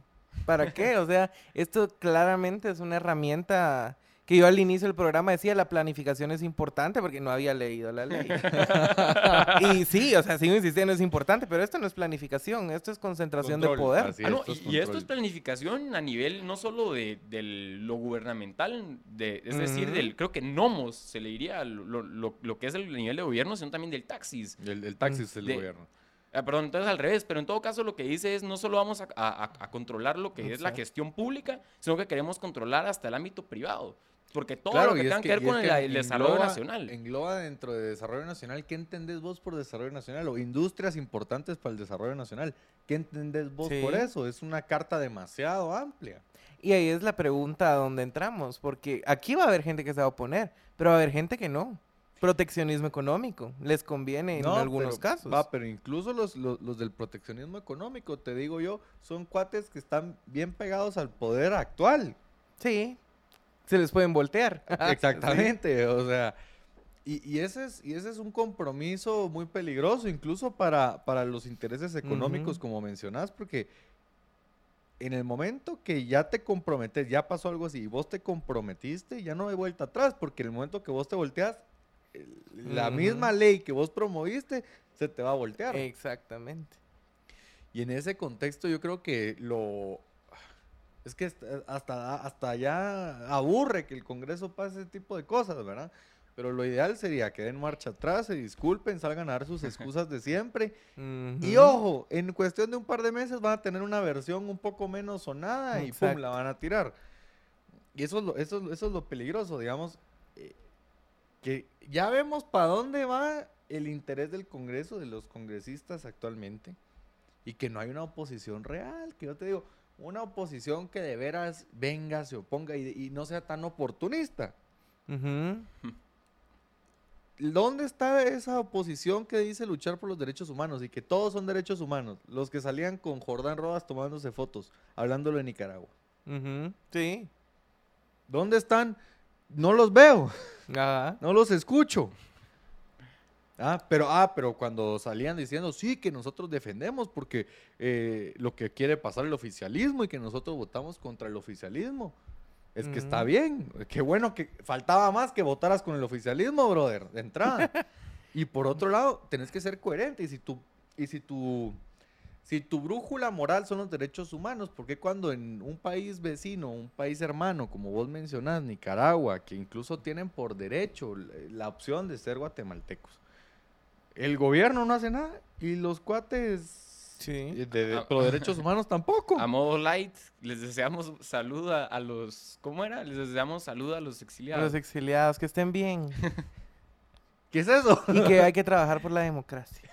¿Para qué? O sea, esto claramente es una herramienta que yo al inicio del programa decía la planificación es importante porque no había leído la ley. y sí, o sea, sigo insistiendo, es importante, pero esto no es planificación, esto es concentración de poder. así Ah, no, esto es y, y esto es planificación a nivel no solo de, de lo gubernamental, de, es decir, del, creo que nomos se le diría lo, lo- lo- lo que es el nivel de gobierno, sino también del taxis. El, el taxi es el De- gobierno. Ah, perdón, entonces al revés, pero en todo caso lo que dice es no solo vamos a, a- a- a controlar lo que es la gestión pública, sino que queremos controlar hasta el ámbito privado. Porque todo Claro, lo que tenga que, ver y con el, que el desarrollo engloba- nacional. Engloba dentro de desarrollo nacional, ¿qué entendés vos por desarrollo nacional? O industrias importantes para el desarrollo nacional. ¿Qué entendés vos por Sí. eso? Es una carta demasiado amplia. Y ahí es la pregunta a donde entramos, porque aquí va a haber gente que se va a oponer, pero va a haber gente que no. Proteccionismo económico, les conviene en No, algunos pero- casos. Va, pero incluso los, los, los del proteccionismo económico, te digo yo, son cuates que están bien pegados al poder actual. Sí, se les pueden voltear. Exactamente, o sea, y, y ese es, y ese es un compromiso muy peligroso, incluso para, para los intereses económicos, como mencionás, porque en el momento que ya te comprometes, ya pasó algo así, y vos te comprometiste, ya no hay vuelta atrás, porque en el momento que vos te volteas, la misma ley que vos promoviste se te va a voltear. Exactamente. Y en ese contexto yo creo que lo... Es que hasta- hasta, hasta ya aburre que el Congreso pase ese tipo de cosas, ¿verdad? Pero lo ideal sería que den marcha atrás, se disculpen, salgan a dar sus excusas de siempre. Y ojo, en cuestión de un par de meses van a tener una versión un poco menos sonada y pum, la van a tirar. Y eso es lo, eso, es- eso es lo peligroso, digamos, eh, que ya vemos para dónde va el interés del Congreso, de los congresistas actualmente, y que no hay una oposición real, que yo te digo, una oposición que de veras venga, se oponga y, y no sea tan oportunista. ¿Dónde está esa oposición que dice luchar por los derechos humanos y que todos son derechos humanos? Los que salían con Jordán Rodas tomándose fotos, hablándolo de Nicaragua. Sí. ¿Dónde están? No los veo, no los escucho. Ah, pero, ah, pero cuando salían diciendo, sí, que nosotros defendemos porque eh, lo que quiere pasar el oficialismo y que nosotros votamos contra el oficialismo. Es que está bien. Qué bueno que faltaba más que votaras con el oficialismo, brother, de entrada. y por otro lado, tenés que ser coherente. Y si tu, y si tu, si tu brújula moral son los derechos humanos, ¿por qué cuando en un país vecino, un país hermano, como vos mencionás, Nicaragua, que incluso tienen por derecho la opción de ser guatemaltecos, el gobierno no hace nada y los cuates Sí. eh, de, de- pro derechos humanos tampoco? A modo light, les deseamos salud a, a los... ¿Cómo era? Les deseamos salud a los A exiliados. Los exiliados, que estén bien. ¿Qué es eso? y que hay que trabajar por la democracia.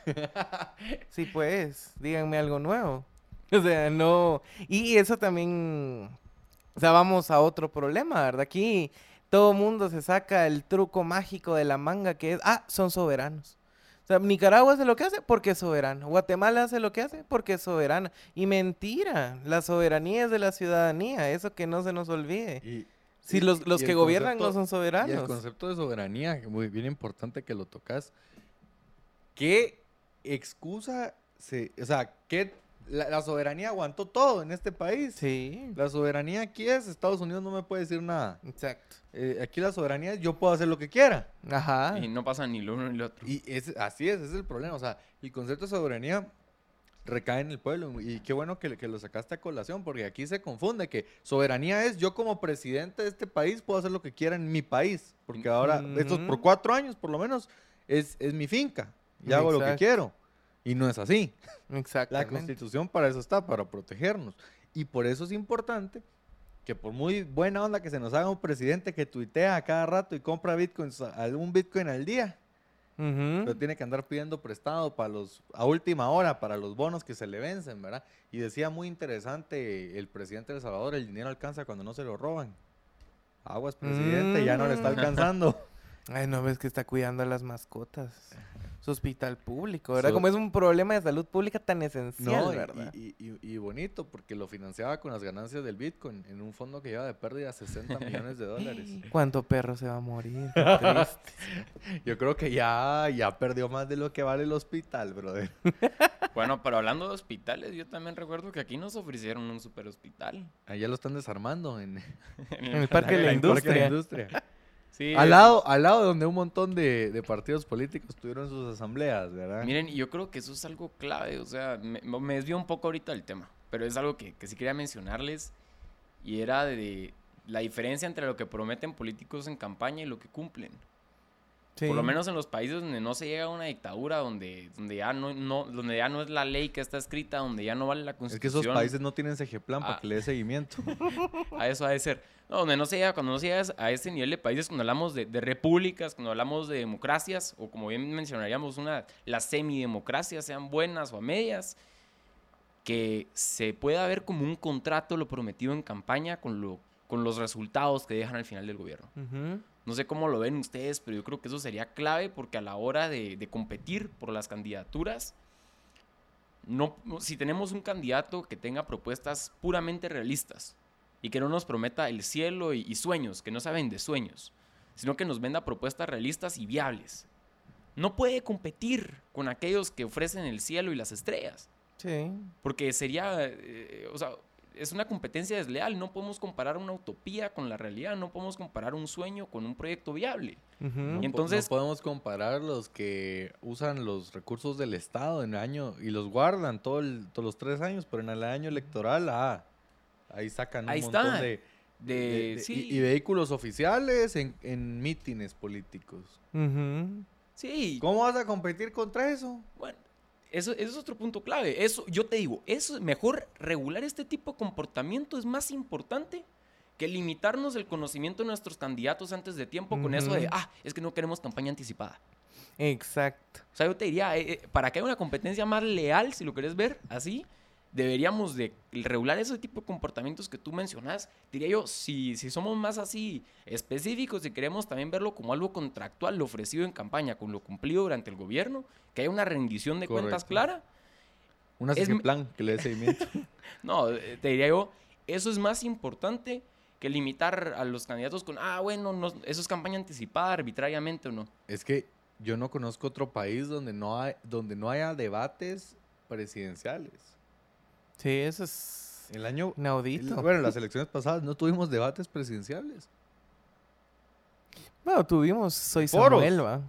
Sí, pues, díganme algo nuevo. O sea, no. Y eso también. O sea, vamos a otro problema, ¿verdad? Aquí todo mundo se saca el truco mágico de la manga que es, ah, son soberanos. O sea, Nicaragua hace lo que hace porque es soberano. Guatemala hace lo que hace porque es soberano. Y mentira, la soberanía es de la ciudadanía, eso que no se nos olvide. Y- Si y- los, los y que gobiernan no son Y el soberanos. concepto de soberanía, muy bien importante que lo tocas. ¿Qué excusa se, o sea, qué La, la soberanía aguantó todo en este país. Sí. La soberanía aquí es, Estados Unidos no me puede decir nada. Exacto. Eh, aquí la soberanía es yo puedo hacer lo que quiera. Ajá. Y no pasa ni lo uno ni lo otro. Y es, así es, ese es el problema. O sea, el concepto de soberanía recae en el pueblo. Y qué bueno que, que lo sacaste a colación, porque aquí se confunde que soberanía es yo como presidente de este país puedo hacer lo que quiera en mi país. Porque ahora, estos por cuatro años por lo menos, es, es mi finca. Y hago lo que quiero. Y no es así. La Exactamente. constitución para eso está, para protegernos. Y por eso es importante que por muy buena onda que se nos haga un presidente que tuitea a cada rato y compra bitcoins, algún bitcoin al día, Ujú. pero tiene que andar pidiendo prestado para los, a última hora para los bonos que se le vencen, ¿verdad? Y decía muy interesante el presidente de El Salvador, el dinero alcanza cuando no se lo roban. Aguas, presidente, ya no le está Mm. alcanzando. Ay, no ves que está cuidando a las mascotas. Su hospital público, ¿verdad? Su- Como es un problema de salud pública tan esencial, No, y- ¿verdad? y, y- y bonito, porque lo financiaba con las ganancias del Bitcoin en un fondo que lleva de pérdida 60 millones de dólares. ¿Cuánto perro se va a morir? Yo creo que ya, ya perdió más de lo que vale el hospital, brother. Bueno, pero hablando de hospitales, yo también recuerdo que aquí nos ofrecieron un super hospital. Allá lo están desarmando en, En el Parque de la en el Parque de la Industria. Industria. Sí, al, lado, al lado donde un montón de, de partidos políticos tuvieron sus asambleas, ¿verdad? Miren, y yo creo que eso es algo clave, o sea, me, me desvío un poco ahorita del tema, pero es algo que, que sí quería mencionarles y era de la diferencia entre lo que prometen políticos en campaña y lo que cumplen. Por lo menos en los países donde no se llega a una dictadura, donde, donde, ya no, no, donde ya no es la ley que está escrita, donde ya no vale la es que constitución. esos países no tienen CG plan para Ah. que le dé seguimiento. A eso ha de ser. No, donde no se llega, cuando no se llega a ese nivel de países, cuando hablamos de, de repúblicas, cuando hablamos de democracias, o como bien mencionaríamos, una, las semidemocracias, sean buenas o a medias, que se pueda ver como un contrato lo prometido en campaña con, lo, con los resultados que dejan al final del gobierno. Ujú. No sé cómo lo ven ustedes, pero yo creo que eso sería clave porque a la hora de, de competir por las candidaturas, no, si tenemos un candidato que tenga propuestas puramente realistas y que no nos prometa el cielo y, y sueños, que no saben de sueños, sino que nos venda propuestas realistas y viables, no puede competir con aquellos que ofrecen el cielo y las estrellas. Sí. Porque sería, eh, o sea, es una competencia desleal. No podemos comparar una utopía con la realidad. No podemos comparar un sueño con un proyecto viable. No entonces- no podemos comparar los que usan los recursos del Estado en año y los guardan todo el- todos los tres años, pero en el año electoral, ah, ahí sacan un Ahí montón está. de, De, de- de- sí, y, y vehículos oficiales en, en mítines políticos. Sí. ¿Cómo vas a competir contra eso? Bueno, eso, eso es otro punto clave. Eso, yo te digo, eso mejor regular este tipo de comportamiento es más importante que limitarnos el conocimiento de nuestros candidatos antes de tiempo con eso de, ah, es que no queremos campaña anticipada. Exacto. O sea, yo te diría, eh, eh, para que haya una competencia más leal, si lo querés ver así, deberíamos de regular ese tipo de comportamientos que tú mencionas. Diría yo, si, si somos más así específicos y queremos también verlo como algo contractual, lo ofrecido en campaña con lo cumplido durante el gobierno, que haya una rendición de cuentas clara. Un Es plan que le dé seguimiento. No, eh, te diría yo, eso es más importante que limitar a los candidatos con, ah, bueno, no, eso es campaña anticipada arbitrariamente o no. es que yo no conozco otro país donde no, hay, donde no haya debates presidenciales. Sí, eso es El año... inaudito. el- bueno, las elecciones pasadas no tuvimos debates presidenciales. Bueno, tuvimos Soy Foros. Samuel, ¿va?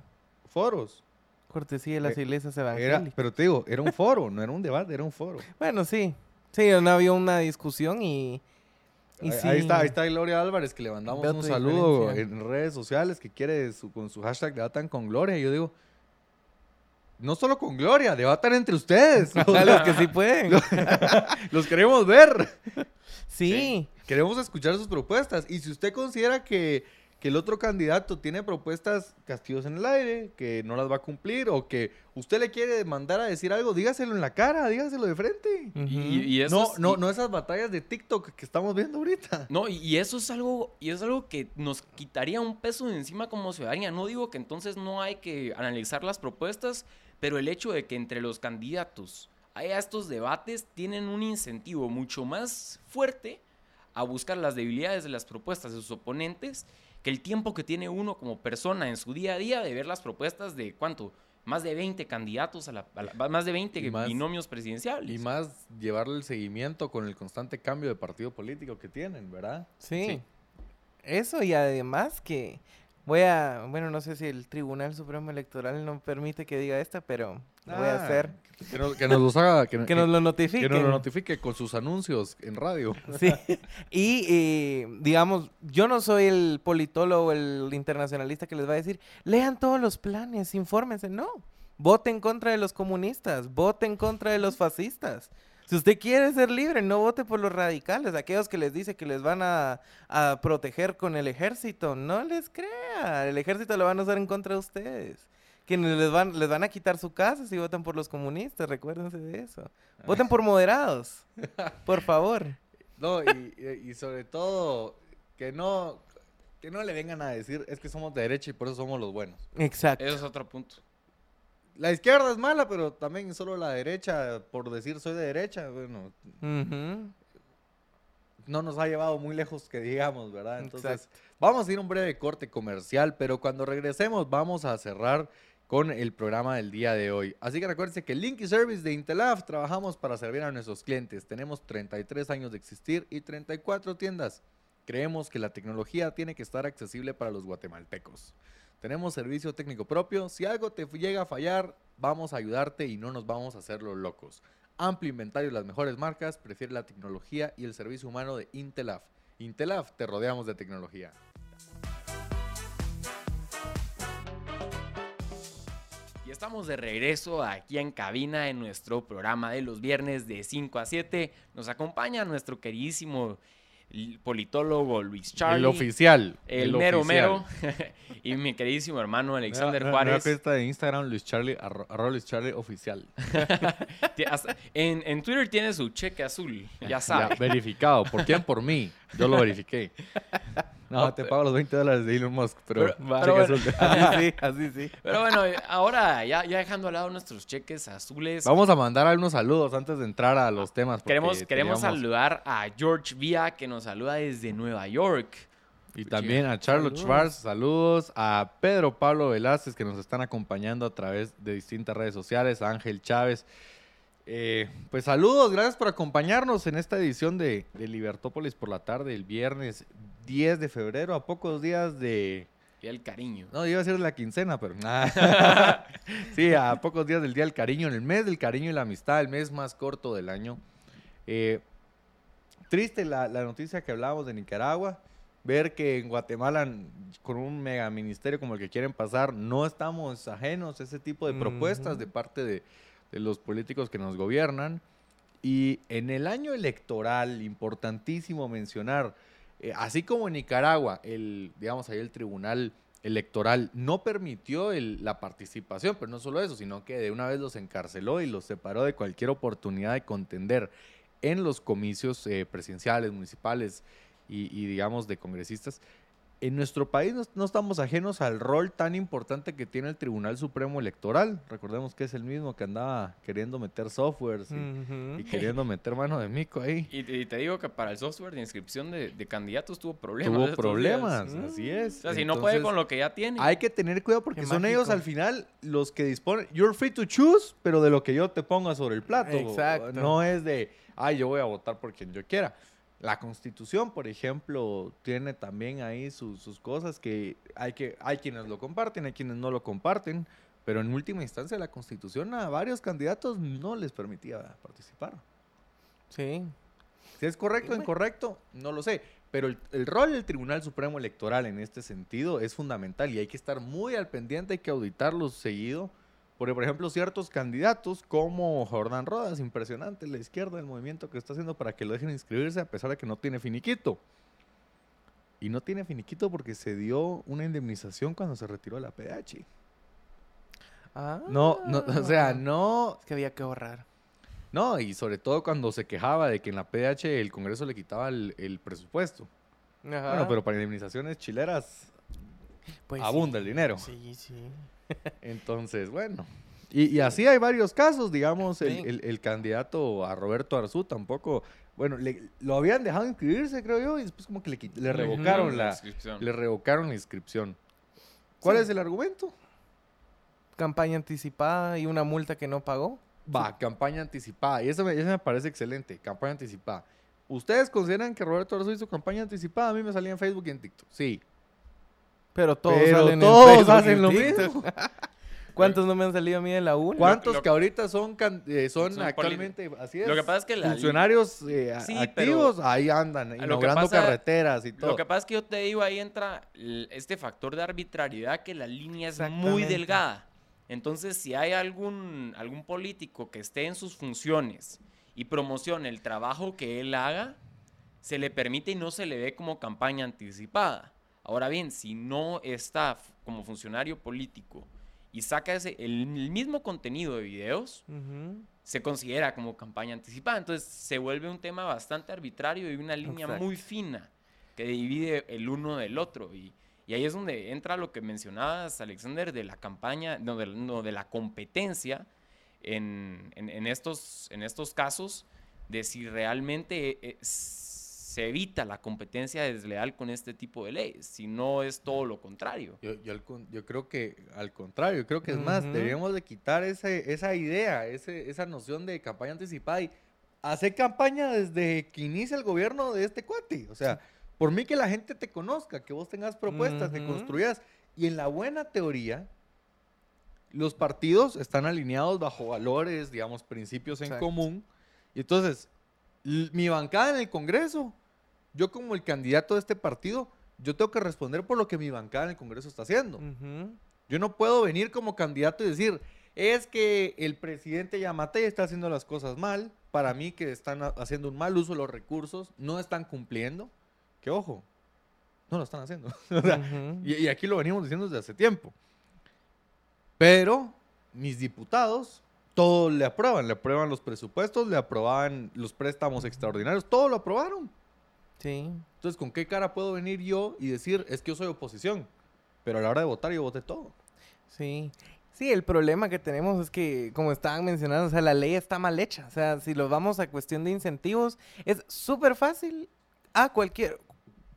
Foros. Cortesía de las Eh, iglesias Era, evangélicas. pero te digo, era un foro, no era un debate, era un foro. Bueno, sí. Sí, no había una discusión y... y Ahí, sí. ahí está, ahí está Gloria Álvarez, que le mandamos Veo un saludo diferencia. en redes sociales, que quiere su- con su hashtag debatan con Gloria. Y yo digo, no solo con Gloria, debatan entre ustedes. A los que sí pueden. Los queremos ver. Sí. Queremos escuchar sus propuestas. Y si usted considera que, que el otro candidato tiene propuestas castigos en el aire, que no las va a cumplir, o que usted le quiere mandar a decir algo, dígaselo en la cara, dígaselo de frente. Y, y eso No, es- no, y- no esas batallas de TikTok que estamos viendo ahorita. No, y, y eso es algo, y es algo que nos quitaría un peso de encima como ciudadanía. No digo que entonces no hay que analizar las propuestas, pero el hecho de que entre los candidatos haya estos debates tienen un incentivo mucho más fuerte a buscar las debilidades de las propuestas de sus oponentes que el tiempo que tiene uno como persona en su día a día de ver las propuestas de cuánto más de 20 candidatos, a la, a la- más de 20 Y más- binomios presidenciales. Y más llevarle el seguimiento con el constante cambio de partido político que tienen, ¿verdad? Sí. Sí. Eso y además que voy a, bueno, no sé si el Tribunal Supremo Electoral no permite que diga esta, pero lo voy a Ah, hacer. Que nos, que nos los haga, que, Que nos lo notifiquen. que nos lo notifique con sus anuncios en radio. Sí. Y eh, digamos, yo no soy el politólogo, el internacionalista que les va a decir, lean todos los planes, infórmense. No. Vote en contra de los comunistas, vote en contra de los fascistas. Si usted quiere ser libre, no vote por los radicales, aquellos que les dice que les van a, a proteger con el ejército. No les crea. El ejército lo van a usar en contra de ustedes. Que les van, les van a quitar su casa si votan por los comunistas, recuérdense de eso. Voten por moderados, por favor. No, y, y- y sobre todo, que no, que no le vengan a decir, es que somos de derecha y por eso somos los buenos. Exacto. Eso es otro punto. La izquierda es mala, pero también solo la derecha, por decir soy de derecha, bueno, no nos ha llevado muy lejos que digamos, ¿verdad? Entonces, Exacto. vamos a ir a un breve corte comercial, pero cuando regresemos vamos a cerrar con el programa del día de hoy. Así que recuérdense que Linky Service de Intelaf trabajamos para servir a nuestros clientes. Tenemos 33 años de existir y 34 tiendas. Creemos que la tecnología tiene que estar accesible para los guatemaltecos. Tenemos servicio técnico propio. Si algo te llega a fallar, vamos a ayudarte y no nos vamos a hacer los locos. Amplio inventario de las mejores marcas, prefiere la tecnología y el servicio humano de Intelaf. Intelaf, te rodeamos de tecnología. Y estamos de regreso aquí en cabina en nuestro programa de los viernes de 5 a 7. Nos acompaña nuestro queridísimo l- politólogo Luis Charlie. el oficial. El, mero oficial. mero. y mi queridísimo hermano Alexander Juárez. cuenta de Instagram, Luis Charlie, arro- arroba Luis Charlie oficial. En, en Twitter tiene su cheque azul, ya Ya, sabe. verificado. ¿Por quién? Por mí. Yo lo verifiqué. No, te pago los 20 dólares de Elon Musk, pero... Pero- bueno. Así sí, así sí. Pero bueno, ahora ya, ya dejando al lado nuestros cheques azules, Vamos a mandar algunos saludos antes de entrar a los temas. queremos, queremos teníamos- saludar a George Vía que nos saluda desde Nueva York. Y también a Charlotte Saludos. Schwartz, saludos. A Pedro Pablo Velázquez, que nos están acompañando a través de distintas redes sociales. A Ángel Chávez. Eh, pues saludos, gracias por acompañarnos en esta edición de, de Libertópolis por la tarde, el viernes 10 de febrero, a pocos días de... Y el cariño. No, iba a ser la quincena, pero... sí, a pocos días del Día del Cariño, en el mes del cariño y la amistad, el mes más corto del año. Eh, triste la, la noticia que hablábamos de Nicaragua, ver que en Guatemala, con un mega ministerio como el que quieren pasar, no estamos ajenos a ese tipo de propuestas de parte de, de los políticos que nos gobiernan. Y en el año electoral, importantísimo mencionar, eh, así como en Nicaragua, el, digamos, ahí el tribunal electoral no permitió la participación, pero no solo eso, sino que de una vez los encarceló y los separó de cualquier oportunidad de contender en los comicios eh, presidenciales, municipales y, digamos, de congresistas. En nuestro país no, no estamos ajenos al rol tan importante que tiene el Tribunal Supremo Electoral. Recordemos que es el mismo que andaba queriendo meter softwares y, queriendo meter mano de mico ahí. Y, y te digo que para el software de inscripción de, de candidatos tuvo problemas. Tuvo problemas, días. así es. O sea, si no puede con lo que ya tiene. Hay que tener cuidado porque Qué son ellos al final los que disponen. You're free to choose, pero de lo que yo te ponga sobre el plato. Exacto. No es de, ay, yo voy a votar por quien yo quiera. La constitución, por ejemplo, tiene también ahí sus, sus cosas que hay, que hay quienes lo comparten, hay quienes no lo comparten, pero en última instancia la constitución a varios candidatos no les permitía participar. Sí. Si es correcto o incorrecto, no lo sé. Pero el, el rol del Tribunal Supremo Electoral en este sentido es fundamental y hay que estar muy al pendiente, hay que auditarlos seguido. Porque, por ejemplo, ciertos candidatos como Jordán Rodas, impresionante la izquierda, el movimiento que está haciendo para que lo dejen inscribirse a pesar de que no tiene finiquito. Y no tiene finiquito porque se dio una indemnización cuando se retiró de la PH. Ah. No, no, o sea, no, Es que había que ahorrar. no, y sobre todo cuando se quejaba de que en la PH el Congreso le quitaba el, el presupuesto. Ajá. Bueno, pero para indemnizaciones chileras Pues abunda el dinero. Sí, sí. Entonces, bueno. Y, y así hay varios casos, digamos, el, Sí. el- el candidato a Roberto Arzú tampoco, bueno, le- lo habían dejado inscribirse, creo yo, y después como que le, le revocaron la, inscripción. le revocaron la inscripción. ¿Cuál Sí. es el argumento? campaña anticipada y una multa que no pagó. Va, campaña anticipada. Y eso me, eso me parece excelente, campaña anticipada. ¿Ustedes consideran que Roberto Arzu hizo campaña anticipada? A mí me salía en Facebook y en TikTok. Sí. Pero todos Pero salen en todos Facebook y hacen lo mismo. ¿Cuántos no me han salido a mí de la una? ¿Cuántos lo- que ahorita son, can- eh, son, Son actualmente, así es, Lo que pasa es que la funcionarios eh, Sí, activos, ahí andan, inaugurando pasa- carreteras y todo. Lo que pasa es que yo te digo, ahí entra este factor de arbitrariedad que la línea es muy delgada. Entonces, si hay algún, algún político que esté en sus funciones y promocione el trabajo que él haga, se le permite y no se le ve como campaña anticipada. Ahora bien, si no está como funcionario político y saca ese, el, el mismo contenido de videos, se considera como campaña anticipada. Entonces se vuelve un tema bastante arbitrario y una línea Exacto. muy fina que divide el uno del otro. Y, y ahí es donde entra lo que mencionabas, Alexander, de la campaña, no, de, no, de la competencia en, en- en estos, en estos casos, de si realmente se evita la competencia desleal con este tipo de leyes, si no es todo lo contrario. Yo, yo, yo creo que al contrario, creo que es más, Ujú. deberíamos de quitar ese, esa idea, ese, esa noción de campaña anticipada y hacer campaña desde que inicia el gobierno de este cuate. O sea, por mí que la gente te conozca, que vos tengas propuestas, que Ujú. construyas. Y en la buena teoría, los partidos están alineados bajo valores, digamos, principios en Exacto. común. Y entonces, mi bancada en el Congreso, yo como el candidato de este partido, yo tengo que responder por lo que mi bancada en el Congreso está haciendo. Yo no puedo venir como candidato y decir, es que el presidente Yamate está haciendo las cosas mal, para mí que están ha- haciendo un mal uso de los recursos, no están cumpliendo, que ojo, no lo están haciendo. O sea, Ujú. y, y aquí lo venimos diciendo desde hace tiempo. Pero mis diputados, todo le aprueban, le aprueban los presupuestos, le aprobaban los préstamos extraordinarios, todo lo aprobaron. Sí. Entonces, ¿con qué cara puedo venir yo y decir, es que yo soy oposición? Pero a la hora de votar yo voté todo. Sí. Sí, el problema que tenemos es que, como estaban mencionando, o sea, la ley está mal hecha. O sea, si lo vamos a cuestión de incentivos, es súper fácil a cualquier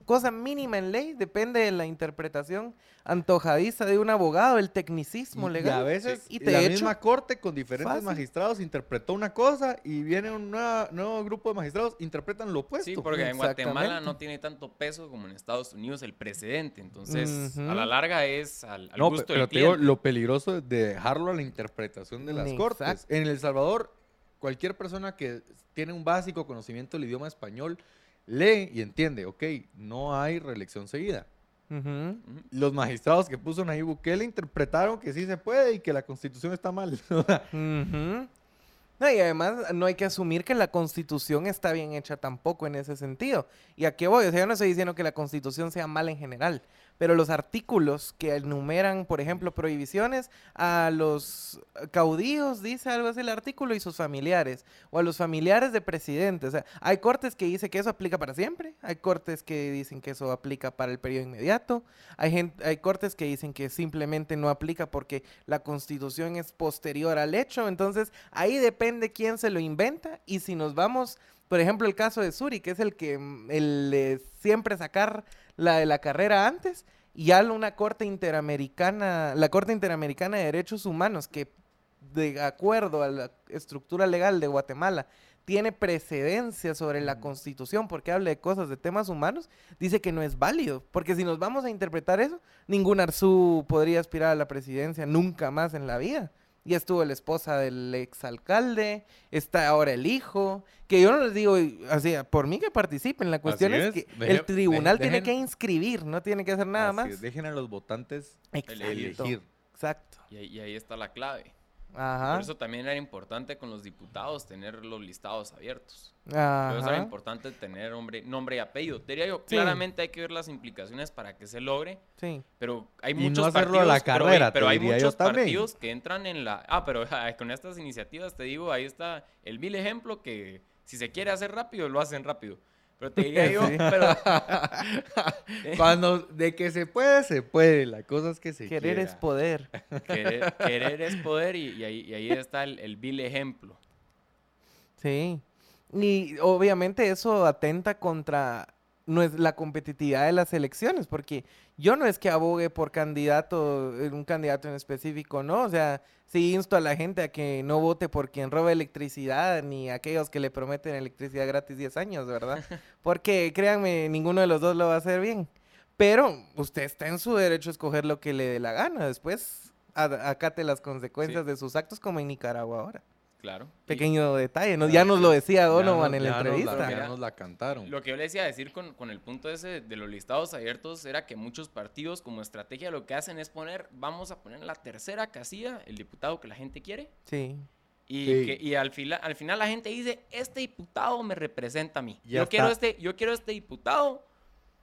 cosa mínima en ley, depende de la interpretación antojadiza de un abogado, el tecnicismo legal. Y a veces Y te la echo misma corte con diferentes fácil. magistrados interpretó una cosa y viene un nueva- nuevo grupo de magistrados interpretan lo opuesto. Sí, porque en Guatemala no tiene tanto peso como en Estados Unidos el precedente. Entonces, a la larga es al, al No, gusto pero del te digo, lo peligroso de dejarlo a la interpretación de las Exacto. cortes. En El Salvador, cualquier persona que tiene un básico conocimiento del idioma español lee y entiende, ok, no hay reelección seguida. Los magistrados que puso Nayib Bukele interpretaron que sí se puede y que la constitución está mal. No, y además no hay que asumir que la constitución está bien hecha tampoco en ese sentido. ¿Y a qué voy? O sea, yo no estoy diciendo que la constitución sea mala en general, pero los artículos que enumeran, por ejemplo, prohibiciones a los caudillos, dice algo así el artículo, y sus familiares, o a los familiares de presidentes. Hay cortes que dicen que eso aplica para siempre, hay cortes que dicen que eso aplica para el periodo inmediato, hay, gen- hay cortes que dicen que simplemente no aplica porque la constitución es posterior al hecho. Entonces, ahí depende quién se lo inventa. Y si nos vamos, por ejemplo, el caso de Suri, que es el que mm, el de siempre sacar la de la carrera antes, y ya una corte interamericana, la Corte Interamericana de Derechos Humanos, que de acuerdo a la estructura legal de Guatemala, tiene precedencia sobre la constitución porque habla de cosas de temas humanos, dice que no es válido. Porque si nos vamos a interpretar eso, ningún Arzú podría aspirar a la presidencia nunca más en la vida. Ya estuvo la esposa del exalcalde, está ahora el hijo, que yo no les digo así, por mí que participen, la cuestión es, es. que Deje- el tribunal dejen- tiene que inscribir, no tiene que hacer nada Así más. es, Dejen a los votantes Exacto. elegir. Exacto. Y, ahí- y ahí está la clave. Ajá. Por eso también era importante con los diputados tener los listados abiertos. Por Ajá. eso era importante tener nombre, nombre y apellido. Te diría yo, Sí. claramente hay que ver las implicaciones para que se logre, Sí. pero hay Y no muchos hacerlo a partidos, la pero carrera, hay- pero, hay diría yo muchos partidos que entran en la... Ah, pero con estas iniciativas te digo, ahí está el vil ejemplo que si se quiere hacer rápido, lo hacen rápido. Pero te diría yo, Sí. pero... Cuando de que se puede, se puede. La cosa es que se Querer quiera. es poder. Querer, querer es poder y, y ahí, y ahí está el, el vil ejemplo. Sí. Y obviamente eso atenta contra no es la competitividad de las elecciones, porque yo no es que abogue por candidato, eh, un candidato en específico, ¿no? O sea, sí insto a la gente a que no vote por quien roba electricidad, ni aquellos que le prometen electricidad gratis 10 años, ¿verdad? Porque créanme, ninguno de los dos lo va a hacer bien. Pero usted está en su derecho a escoger lo que le dé la gana. Después acate las consecuencias de sus actos como en Nicaragua ahora. Claro. Pequeño detalle, ya nos lo decía Donovan en la entrevista. ya nos la cantaron. Lo que yo le decía decir con, con, el punto ese de los listados abiertos era que muchos partidos como estrategia lo que hacen es poner, vamos a poner en la tercera casilla el diputado que la gente quiere. Sí. Y, Que, y al, final, al final la gente dice, este diputado me representa a mí. yo quiero, este, yo quiero este diputado,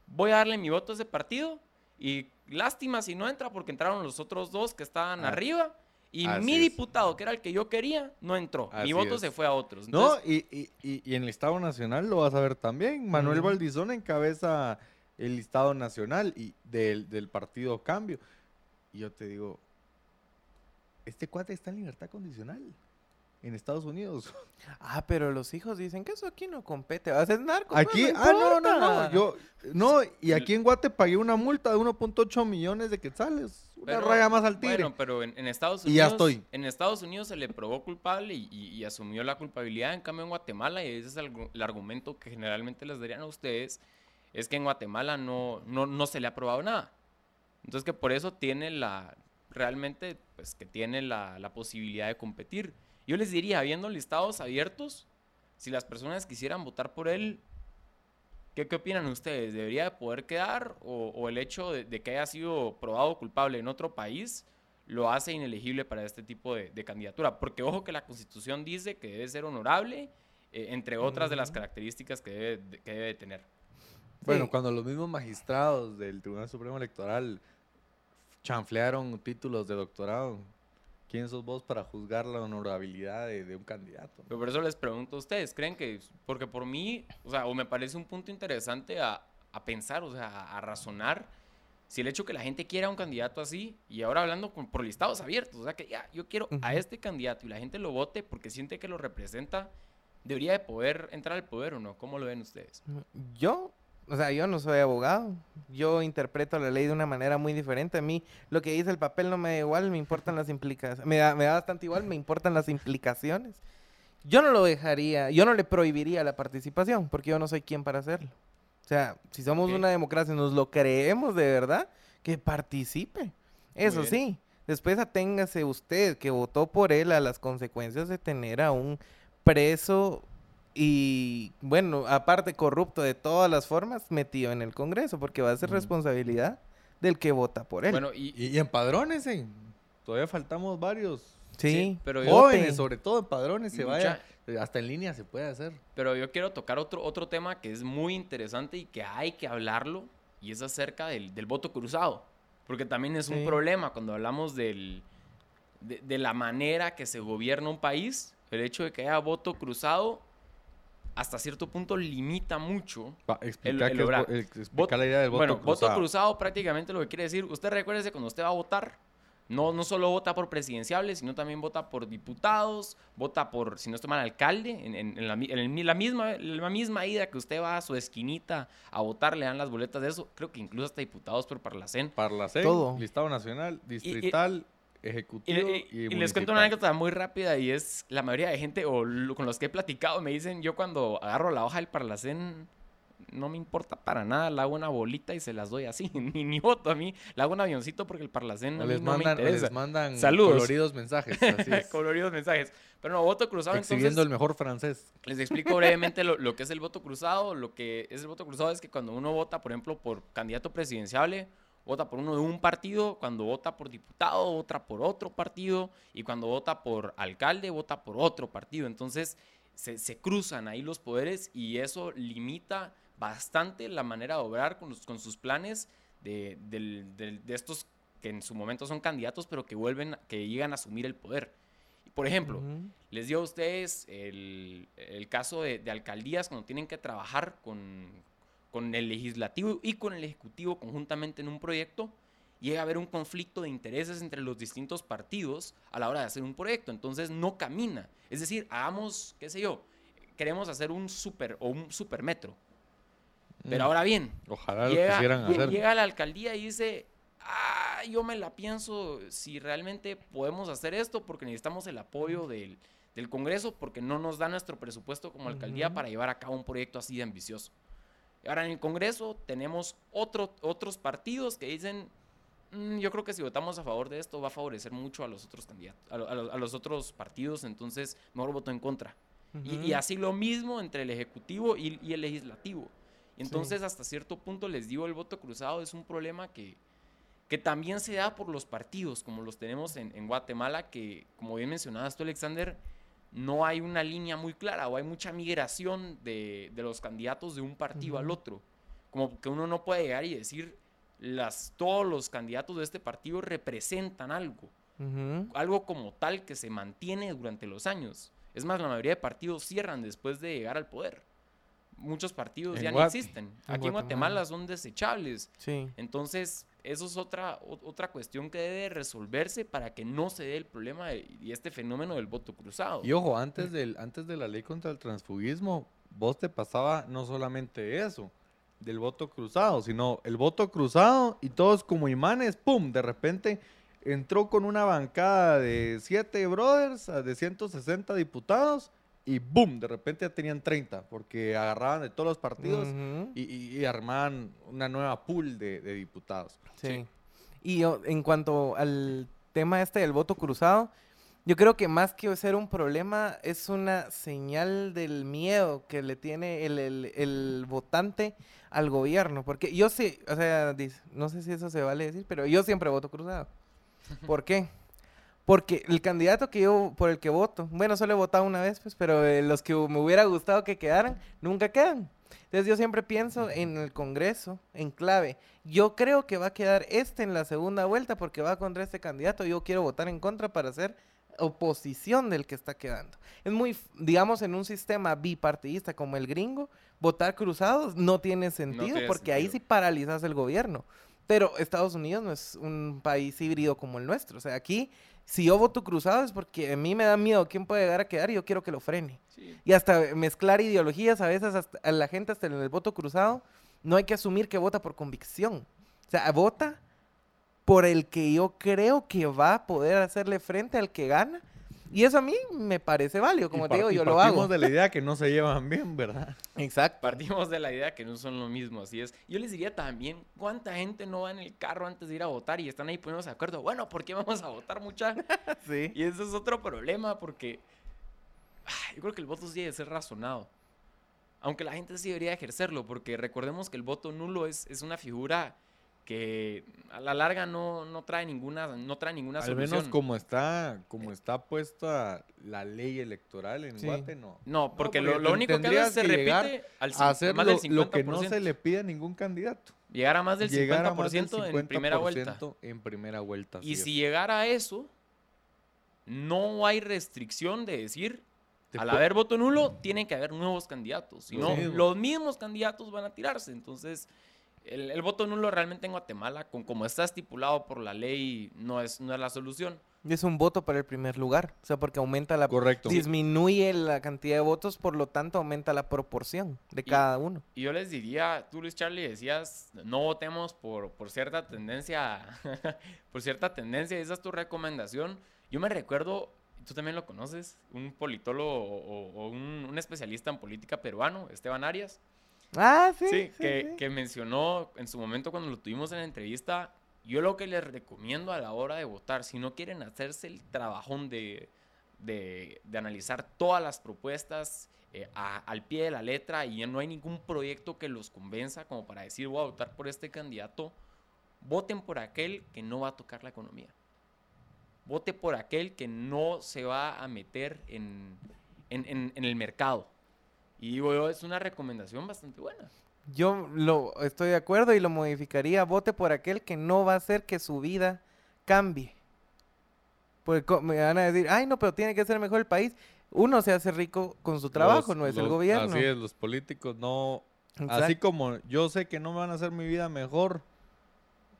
voy a darle mi voto a ese partido y lástima si no entra porque entraron los otros dos que estaban ah. arriba y mi diputado, que era el que yo quería, no entró. mi voto se fue a otros. no, y, y, y, en el Estado Nacional lo vas a ver también. Manuel Valdizón encabeza el listado nacional y del, del partido Cambio. Y yo te digo, este cuate está en libertad condicional en Estados Unidos. Ah, pero los hijos dicen que eso aquí no compete. Va a ser narco. Aquí, ah, no, no, no. Yo, no, y aquí en Guate pagué una multa de 1.8 millones de quetzales. Una raya más al tigre. Bueno, pero en, Estados Unidos. Y ya estoy. En Estados Unidos se le probó culpable y, asumió la culpabilidad. En cambio, en Guatemala, y ese es el, argumento que generalmente les darían a ustedes, es que en Guatemala no, no, no se le ha probado nada. Entonces, que por eso tiene la. Realmente, pues que tiene la, la posibilidad de competir. Yo les diría, habiendo listados abiertos, si las personas quisieran votar por él, ¿qué, qué opinan ustedes? ¿Debería de poder quedar o, el hecho de, que haya sido probado culpable en otro país lo hace inelegible para este tipo de, candidatura? Porque ojo que la constitución dice que debe ser honorable, eh, entre otras de las características que debe, que debe tener. Bueno, cuando los mismos magistrados del Tribunal Supremo Electoral chanflearon títulos de doctorado ¿Quién sos vos para juzgar la honorabilidad de, un candidato? Pero por eso les pregunto a ustedes, ¿creen que, porque por mí, o sea, o me parece un punto interesante a, pensar, o sea, a, razonar, si el hecho que la gente quiera un candidato así, y ahora hablando con, por listados abiertos, o sea, que ya, yo quiero a este candidato y la gente lo vote porque siente que lo representa, debería de poder entrar al poder o no? ¿Cómo lo ven ustedes? Yo o sea, yo no soy abogado. Yo interpreto la ley de una manera muy diferente. A mí lo que dice el papel no me da igual, me importan las implicaciones. Me da, me da bastante igual, me importan las implicaciones. Yo no lo dejaría, yo no le prohibiría la participación, porque yo no soy quien para hacerlo. O sea, si somos una democracia nos lo creemos de verdad, que participe. Eso sí, después aténgase usted que votó por él a las consecuencias de tener a un preso y bueno, aparte corrupto de todas las formas, metido en el Congreso, porque va a ser responsabilidad del que vota por él. Bueno, y, y, padrones Todavía faltamos varios. Sí, pero jóvenes, sobre todo padrones se vaya. Hasta en línea se puede hacer. Pero yo quiero tocar otro, otro tema que es muy interesante y que hay que hablarlo, y es acerca del, voto cruzado. Porque también es un problema cuando hablamos del, de, de la manera que se gobierna un país. El hecho de que haya voto cruzado hasta cierto punto limita mucho el, lograr. la idea del voto bueno, voto cruzado prácticamente lo que quiere decir, usted recuerde cuando usted va a votar, no, no solo vota por presidenciables, sino también vota por diputados, vota por, si no estoy mal, alcalde, en, la, misma, la misma ida que usted va a su esquinita a votar, le dan las boletas de eso, creo que incluso hasta diputados por Parlacén. Parlacén, Todo. listado nacional, distrital ejecutivo y, les cuento una anécdota muy rápida y es la mayoría de gente o con los que he platicado me dicen yo cuando agarro la hoja del Parlacén no me importa para nada, la hago una bolita y se las doy así, ni, ni voto a mí, la hago un avioncito porque el Parlacén no, les mandan, me interesa. Les mandan Saludos. coloridos mensajes, coloridos mensajes. Pero no, voto cruzado Exhibiendo el mejor francés. Les explico brevemente lo, lo, que es el voto cruzado. Lo que es el voto cruzado es que cuando uno vota, por ejemplo, por candidato presidenciable vota por uno de un partido, cuando vota por diputado, vota por otro partido, y cuando vota por alcalde, vota por otro partido. Entonces, se, cruzan ahí los poderes y eso limita bastante la manera de obrar con, con sus planes de, estos que en su momento son candidatos, pero que vuelven, que llegan a asumir el poder. Por ejemplo, les dio a ustedes el, caso de, alcaldías cuando tienen que trabajar con, con el legislativo y con el ejecutivo conjuntamente en un proyecto, llega a haber un conflicto de intereses entre los distintos partidos a la hora de hacer un proyecto. Entonces no camina. Es decir, hagamos, qué sé yo, queremos hacer un super o un supermetro. Pero Mm. ahora bien, Ojalá lo llega, quisieran lle- hacer. llega la alcaldía y dice, ah, yo me la pienso si realmente podemos hacer esto porque necesitamos el apoyo del, del Congreso porque no nos da nuestro presupuesto como alcaldía para llevar a cabo un proyecto así de ambicioso. Y ahora en el Congreso tenemos otro, otros partidos que dicen, "Mm, yo creo que si votamos a favor de esto va a favorecer mucho a los otros candidatos, a, a a los otros partidos, entonces mejor voto en contra. Y, y Ujú. así lo mismo entre el Ejecutivo y, y el Legislativo. Entonces, hasta cierto punto, les digo, el voto cruzado es un problema que, que también se da por los partidos, como los tenemos en, en Guatemala, que, como bien mencionabas tú, Alexander, no hay una línea muy clara o hay mucha migración de, de los candidatos de un partido al otro. Como que uno no puede llegar y decir, las, todos los candidatos de este partido representan algo algo como tal que se mantiene durante los años. Es más, la mayoría de partidos cierran después de llegar al poder. Muchos partidos En ya no existen. En Aquí en Guatemala. Guatemala son desechables. Sí. Entonces, eso es otra, o- otra cuestión que debe resolverse para que no se dé el problema de- y este fenómeno del voto cruzado. Y ojo, antes, del, antes de la ley contra el transfugismo, vos te pasaba no solamente eso, del voto cruzado, sino el voto cruzado y todos como imanes, ¡pum! De repente entró con una bancada de siete brothers, de 160 diputados y ¡boom! De repente ya tenían 30, porque agarraban de todos los partidos y, y- y armaban una nueva pool de, de diputados. Sí. Y yo, en cuanto al tema este del voto cruzado, yo creo que más que ser un problema, es una señal del miedo que le tiene el, el- el votante al gobierno. Porque yo sí, o sea, no sé si eso se vale decir, pero yo siempre voto cruzado. ¿Por qué? Porque el candidato que yo, por el que voto, bueno, solo he votado una vez, pues, pero eh, los que me hubiera gustado que quedaran, nunca quedan. Entonces yo siempre pienso en el Congreso, en clave. Yo creo que va a quedar este en la segunda vuelta porque va contra este candidato. Yo quiero votar en contra para hacer oposición del que está quedando. Es muy, digamos, en un sistema bipartidista como el gringo, votar cruzados no tiene sentido tiene porque ahí sí sentido. paralizas el gobierno. Pero Estados Unidos no es un país híbrido como el nuestro. O sea, aquí, si yo voto cruzado es porque a mí me da miedo quién puede llegar a quedar y yo quiero que lo frene. Sí. Y hasta mezclar ideologías, a veces hasta, a la gente hasta en el voto cruzado, no hay que asumir que vota por convicción. O sea, vota por el que yo creo que va a poder hacerle frente al que gana. Y eso a mí me parece válido, como Y te digo, yo lo partimos hago. de la idea que no se llevan bien, ¿verdad? Exacto. Partimos de la idea que no son lo mismo, así es. Yo les diría también, ¿cuánta gente no va en el carro antes de ir a votar y están ahí poniéndose de acuerdo? Bueno, ¿por qué vamos a votar mucha? Sí. Y ese es otro problema porque ah, yo creo que el voto sí debe ser razonado. Aunque la gente sí debería ejercerlo, porque recordemos que el voto nulo es, es una figura que a la larga no, no trae ninguna, no trae ninguna Al solución. menos como está, como está puesta la ley electoral en Sí. Guate, no. No, porque, porque lo, lo único que hace es se repite al A hacer más lo, del 50%. lo que no se le pide a ningún candidato. Llegar a más del 50%, Llegar a más del en primera vuelta. 50% En primera vuelta. Y si llegara a eso, no hay restricción de decir, al haber voto nulo, tienen que haber nuevos candidatos. Si no, los mismos candidatos van a tirarse. Entonces, el, el voto nulo realmente en Guatemala, con como está estipulado por la ley, no es, no es la solución. Es un voto para el primer lugar. O sea, porque aumenta la... Correcto. Disminuye la cantidad de votos, por lo tanto aumenta la proporción de Y- cada uno. Y yo les diría, tú Luis Charlie decías, no votemos por, por cierta tendencia, por cierta tendencia, esa es tu recomendación. Yo me recuerdo, tú también lo conoces, un politólogo o, o un, un especialista en política peruano, Esteban Arias, Ah, sí. sí, sí, que, sí. que mencionó en su momento cuando lo tuvimos en la entrevista, yo lo que les recomiendo a la hora de votar, si no quieren hacerse el trabajón de, de, de analizar todas las propuestas eh, a- al pie de la letra y ya no hay ningún proyecto que los convenza como para decir voy a votar por este candidato, voten por aquel que no va a tocar la economía. Vote por aquel que no se va a meter en, en- en- en el mercado. Y es una recomendación bastante buena. Yo lo estoy de acuerdo y lo modificaría. Vote por aquel que no va a hacer que su vida cambie. Porque me van a decir, ay, no, pero tiene que ser mejor el país. Uno se hace rico con su trabajo, Los- no es el gobierno. Así es, los políticos no. Así como yo sé que no me van a hacer mi vida mejor,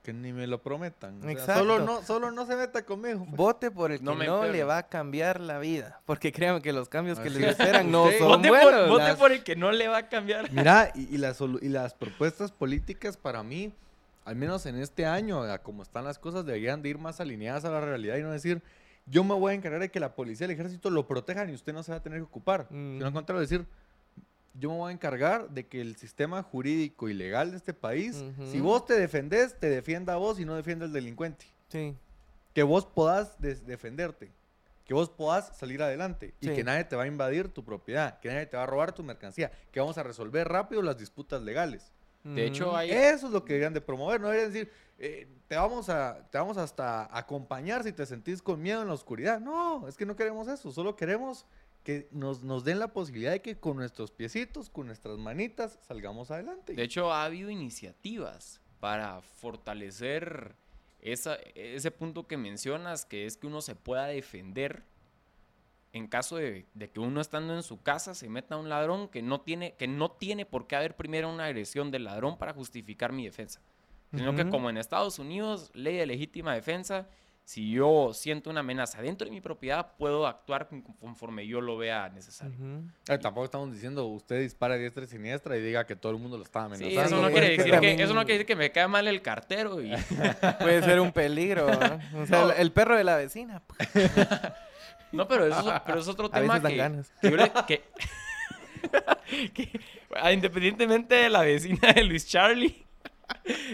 que ni me lo prometan. O sea, Exacto. solo, no, solo no se meta conmigo. pues. Vote por el que No le va a cambiar la vida. Porque créanme que los cambios que Así les es. esperan no Sí. son Vote, buenos. por, vote las- por el que no le va a cambiar. Mira, y, y las, y las propuestas políticas para mí, al menos en este año, a como están las cosas, deberían de ir más alineadas a la realidad y no decir, yo me voy a encargar de que la policía y el ejército lo protejan y usted no se va a tener que ocupar. Sino al Mm. contrario, decir, yo me voy a encargar de que el sistema jurídico y legal de este país, si vos te defendés, te defienda a vos y no defienda al delincuente. Sí. Que vos podás defenderte. Que vos podás salir adelante. Y Sí. que nadie te va a invadir tu propiedad. Que nadie te va a robar tu mercancía. Que vamos a resolver rápido las disputas legales. De hecho, hay... Eso es lo que deberían de promover. No deberían decir, eh, te, vamos a, te vamos hasta a acompañar si te sentís con miedo en la oscuridad. No, es que no queremos eso. Solo queremos que nos, nos den la posibilidad de que con nuestros piecitos, con nuestras manitas, salgamos adelante. De hecho, ha habido iniciativas para fortalecer esa, ese punto que mencionas, que es que uno se pueda defender en caso de, de que uno estando en su casa se meta un ladrón que no tiene, que no tiene por qué haber primero una agresión del ladrón para justificar mi defensa. Sino que Ujú. como en Estados Unidos, ley de legítima defensa, si yo siento una amenaza dentro de mi propiedad, puedo actuar con- conforme yo lo vea necesario. Eh, tampoco estamos diciendo usted dispara a diestra y siniestra y diga que todo el mundo lo está Sí, amenazando. eso no, quiere decir que, también- eso no quiere decir que me cae mal el cartero y... Puede ser un peligro. ¿no? O sea, No. el, el perro de la vecina. pues, No, pero eso, es- pero es otro A tema veces dan que, ganas. que yo le- que- que, independientemente de la vecina de Luis Charlie,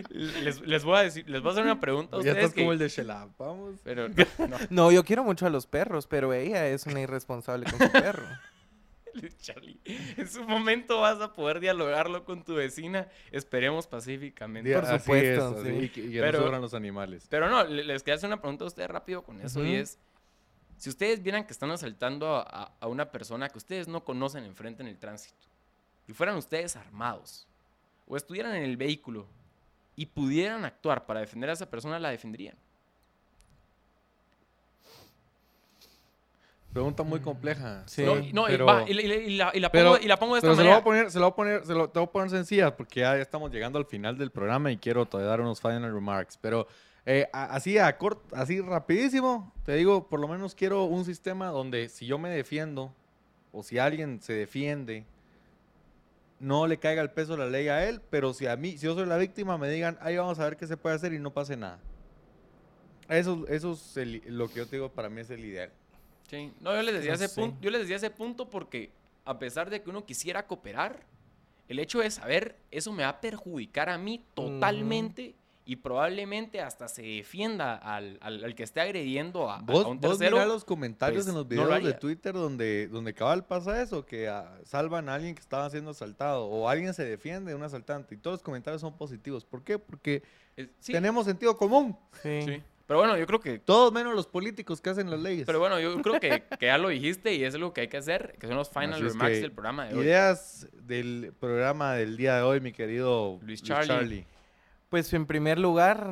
les, les voy a decir, les voy a hacer una pregunta a ya ustedes estás como que- el de Sheila. Vamos. pero no, No, yo quiero mucho a los perros, pero ella es una irresponsable con su perro. Charlie, en su momento vas a poder dialogarlo con tu vecina, esperemos pacíficamente. Por Así supuesto, es, sí. así, y que, y que Pero- no sobran los animales. Pero no, le- les quería hacer una pregunta a ustedes rápido con eso y Ujú. es, si ustedes vieran que están asaltando a, a- a una persona que ustedes no conocen enfrente en el tránsito y fueran ustedes armados o estuvieran en el vehículo y pudieran actuar para defender a esa persona, ¿la defenderían? Pregunta muy compleja. Sí. No, y- no, pero- va, y, la- y la, y la pero- pongo, y la pongo de esta Pero se lo voy manera. a poner, se lo voy a poner, se lo te voy a poner sencilla porque ya estamos llegando al final del programa y quiero todavía dar unos final remarks. Pero eh, así a cort, así rapidísimo, te digo, por lo menos quiero un sistema donde si yo me defiendo o si alguien se defiende, no le caiga el peso de la ley a él, pero si a mí, si yo soy la víctima, me digan, ahí vamos a ver qué se puede hacer y no pase nada. Eso, eso es el- lo que yo te digo, para mí es el ideal. Sí. No, yo les decía ese punto, yo les decía ese punto porque a pesar de que uno quisiera cooperar, el hecho de saber eso me va a perjudicar a mí totalmente y probablemente hasta se defienda al, al- al que esté agrediendo a, a- Vos, a un vos tercero. mirá los comentarios pues, en los no videos lo de. Twitter donde, donde cabal pasa eso, que ah, salvan a alguien que estaba siendo asaltado o alguien se defiende de un asaltante y todos los comentarios son positivos. ¿Por qué? Porque sí, tenemos sentido común. Sí. sí. Pero bueno, yo creo que Todos menos los políticos que hacen las leyes. pero bueno, yo creo que, que ya lo dijiste y es lo que hay que hacer, que son los final Así remarks del programa de hoy. Ideas del programa del día de hoy, mi querido Luis Charlie. Pues en primer lugar,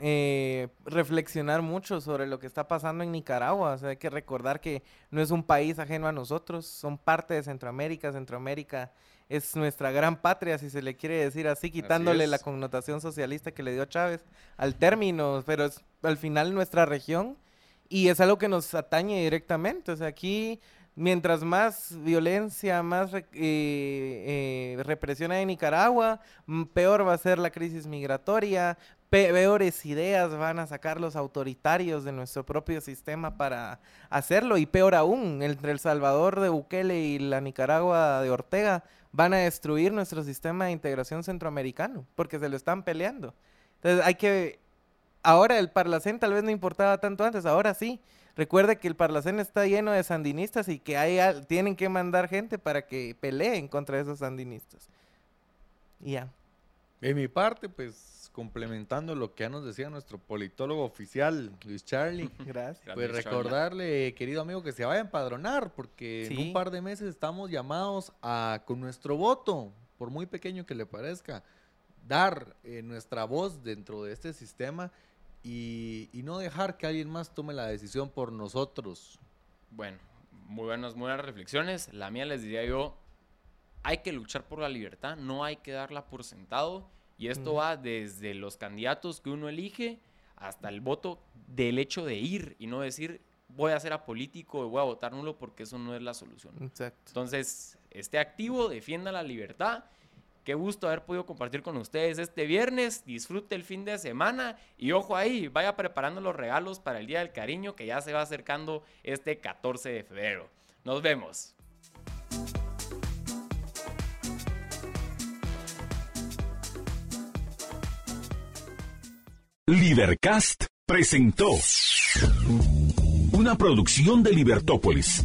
eh, reflexionar mucho sobre lo que está pasando en Nicaragua. O sea, hay que recordar que no es un país ajeno a nosotros, son parte de Centroamérica. Centroamérica es nuestra gran patria, si se le quiere decir así, quitándole la connotación socialista que le dio Chávez al término, pero es al final nuestra región y es algo que nos atañe directamente. O sea, aquí mientras más violencia, más re- eh, eh, represión hay en Nicaragua, peor va a ser la crisis migratoria, pe- peores ideas van a sacar los autoritarios de nuestro propio sistema para hacerlo y peor aún, entre El Salvador de Bukele y la Nicaragua de Ortega van a destruir nuestro sistema de integración centroamericano porque se lo están peleando. Entonces hay que... Ahora el Parlacén tal vez no importaba tanto antes, ahora sí. Recuerde que el Parlacén está lleno de sandinistas y que hay, al- tienen que mandar gente para que peleen contra esos sandinistas. Y ya. De mi parte, pues complementando lo que ya nos decía nuestro politólogo oficial, Luis Charlie. Gracias. Pues recordarle, querido amigo, que se vaya a empadronar, porque en un par de meses estamos llamados a, con nuestro voto, por muy pequeño que le parezca, dar eh, nuestra voz dentro de este sistema y, y no dejar que alguien más tome la decisión por nosotros. Bueno, muy buenas, muy buenas reflexiones. La mía les diría yo, hay que luchar por la libertad, no hay que darla por sentado. Y esto va desde los candidatos que uno elige hasta el voto del hecho de ir y no decir voy a ser apolítico y voy a votar nulo porque eso no es la solución. Exacto. Entonces, esté activo, defienda la libertad. Qué gusto haber podido compartir con ustedes este viernes. Disfrute el fin de semana y ojo ahí, vaya preparando los regalos para el Día del Cariño que ya se va acercando este 14 de febrero. Nos vemos. Libercast presentó una producción de Libertópolis.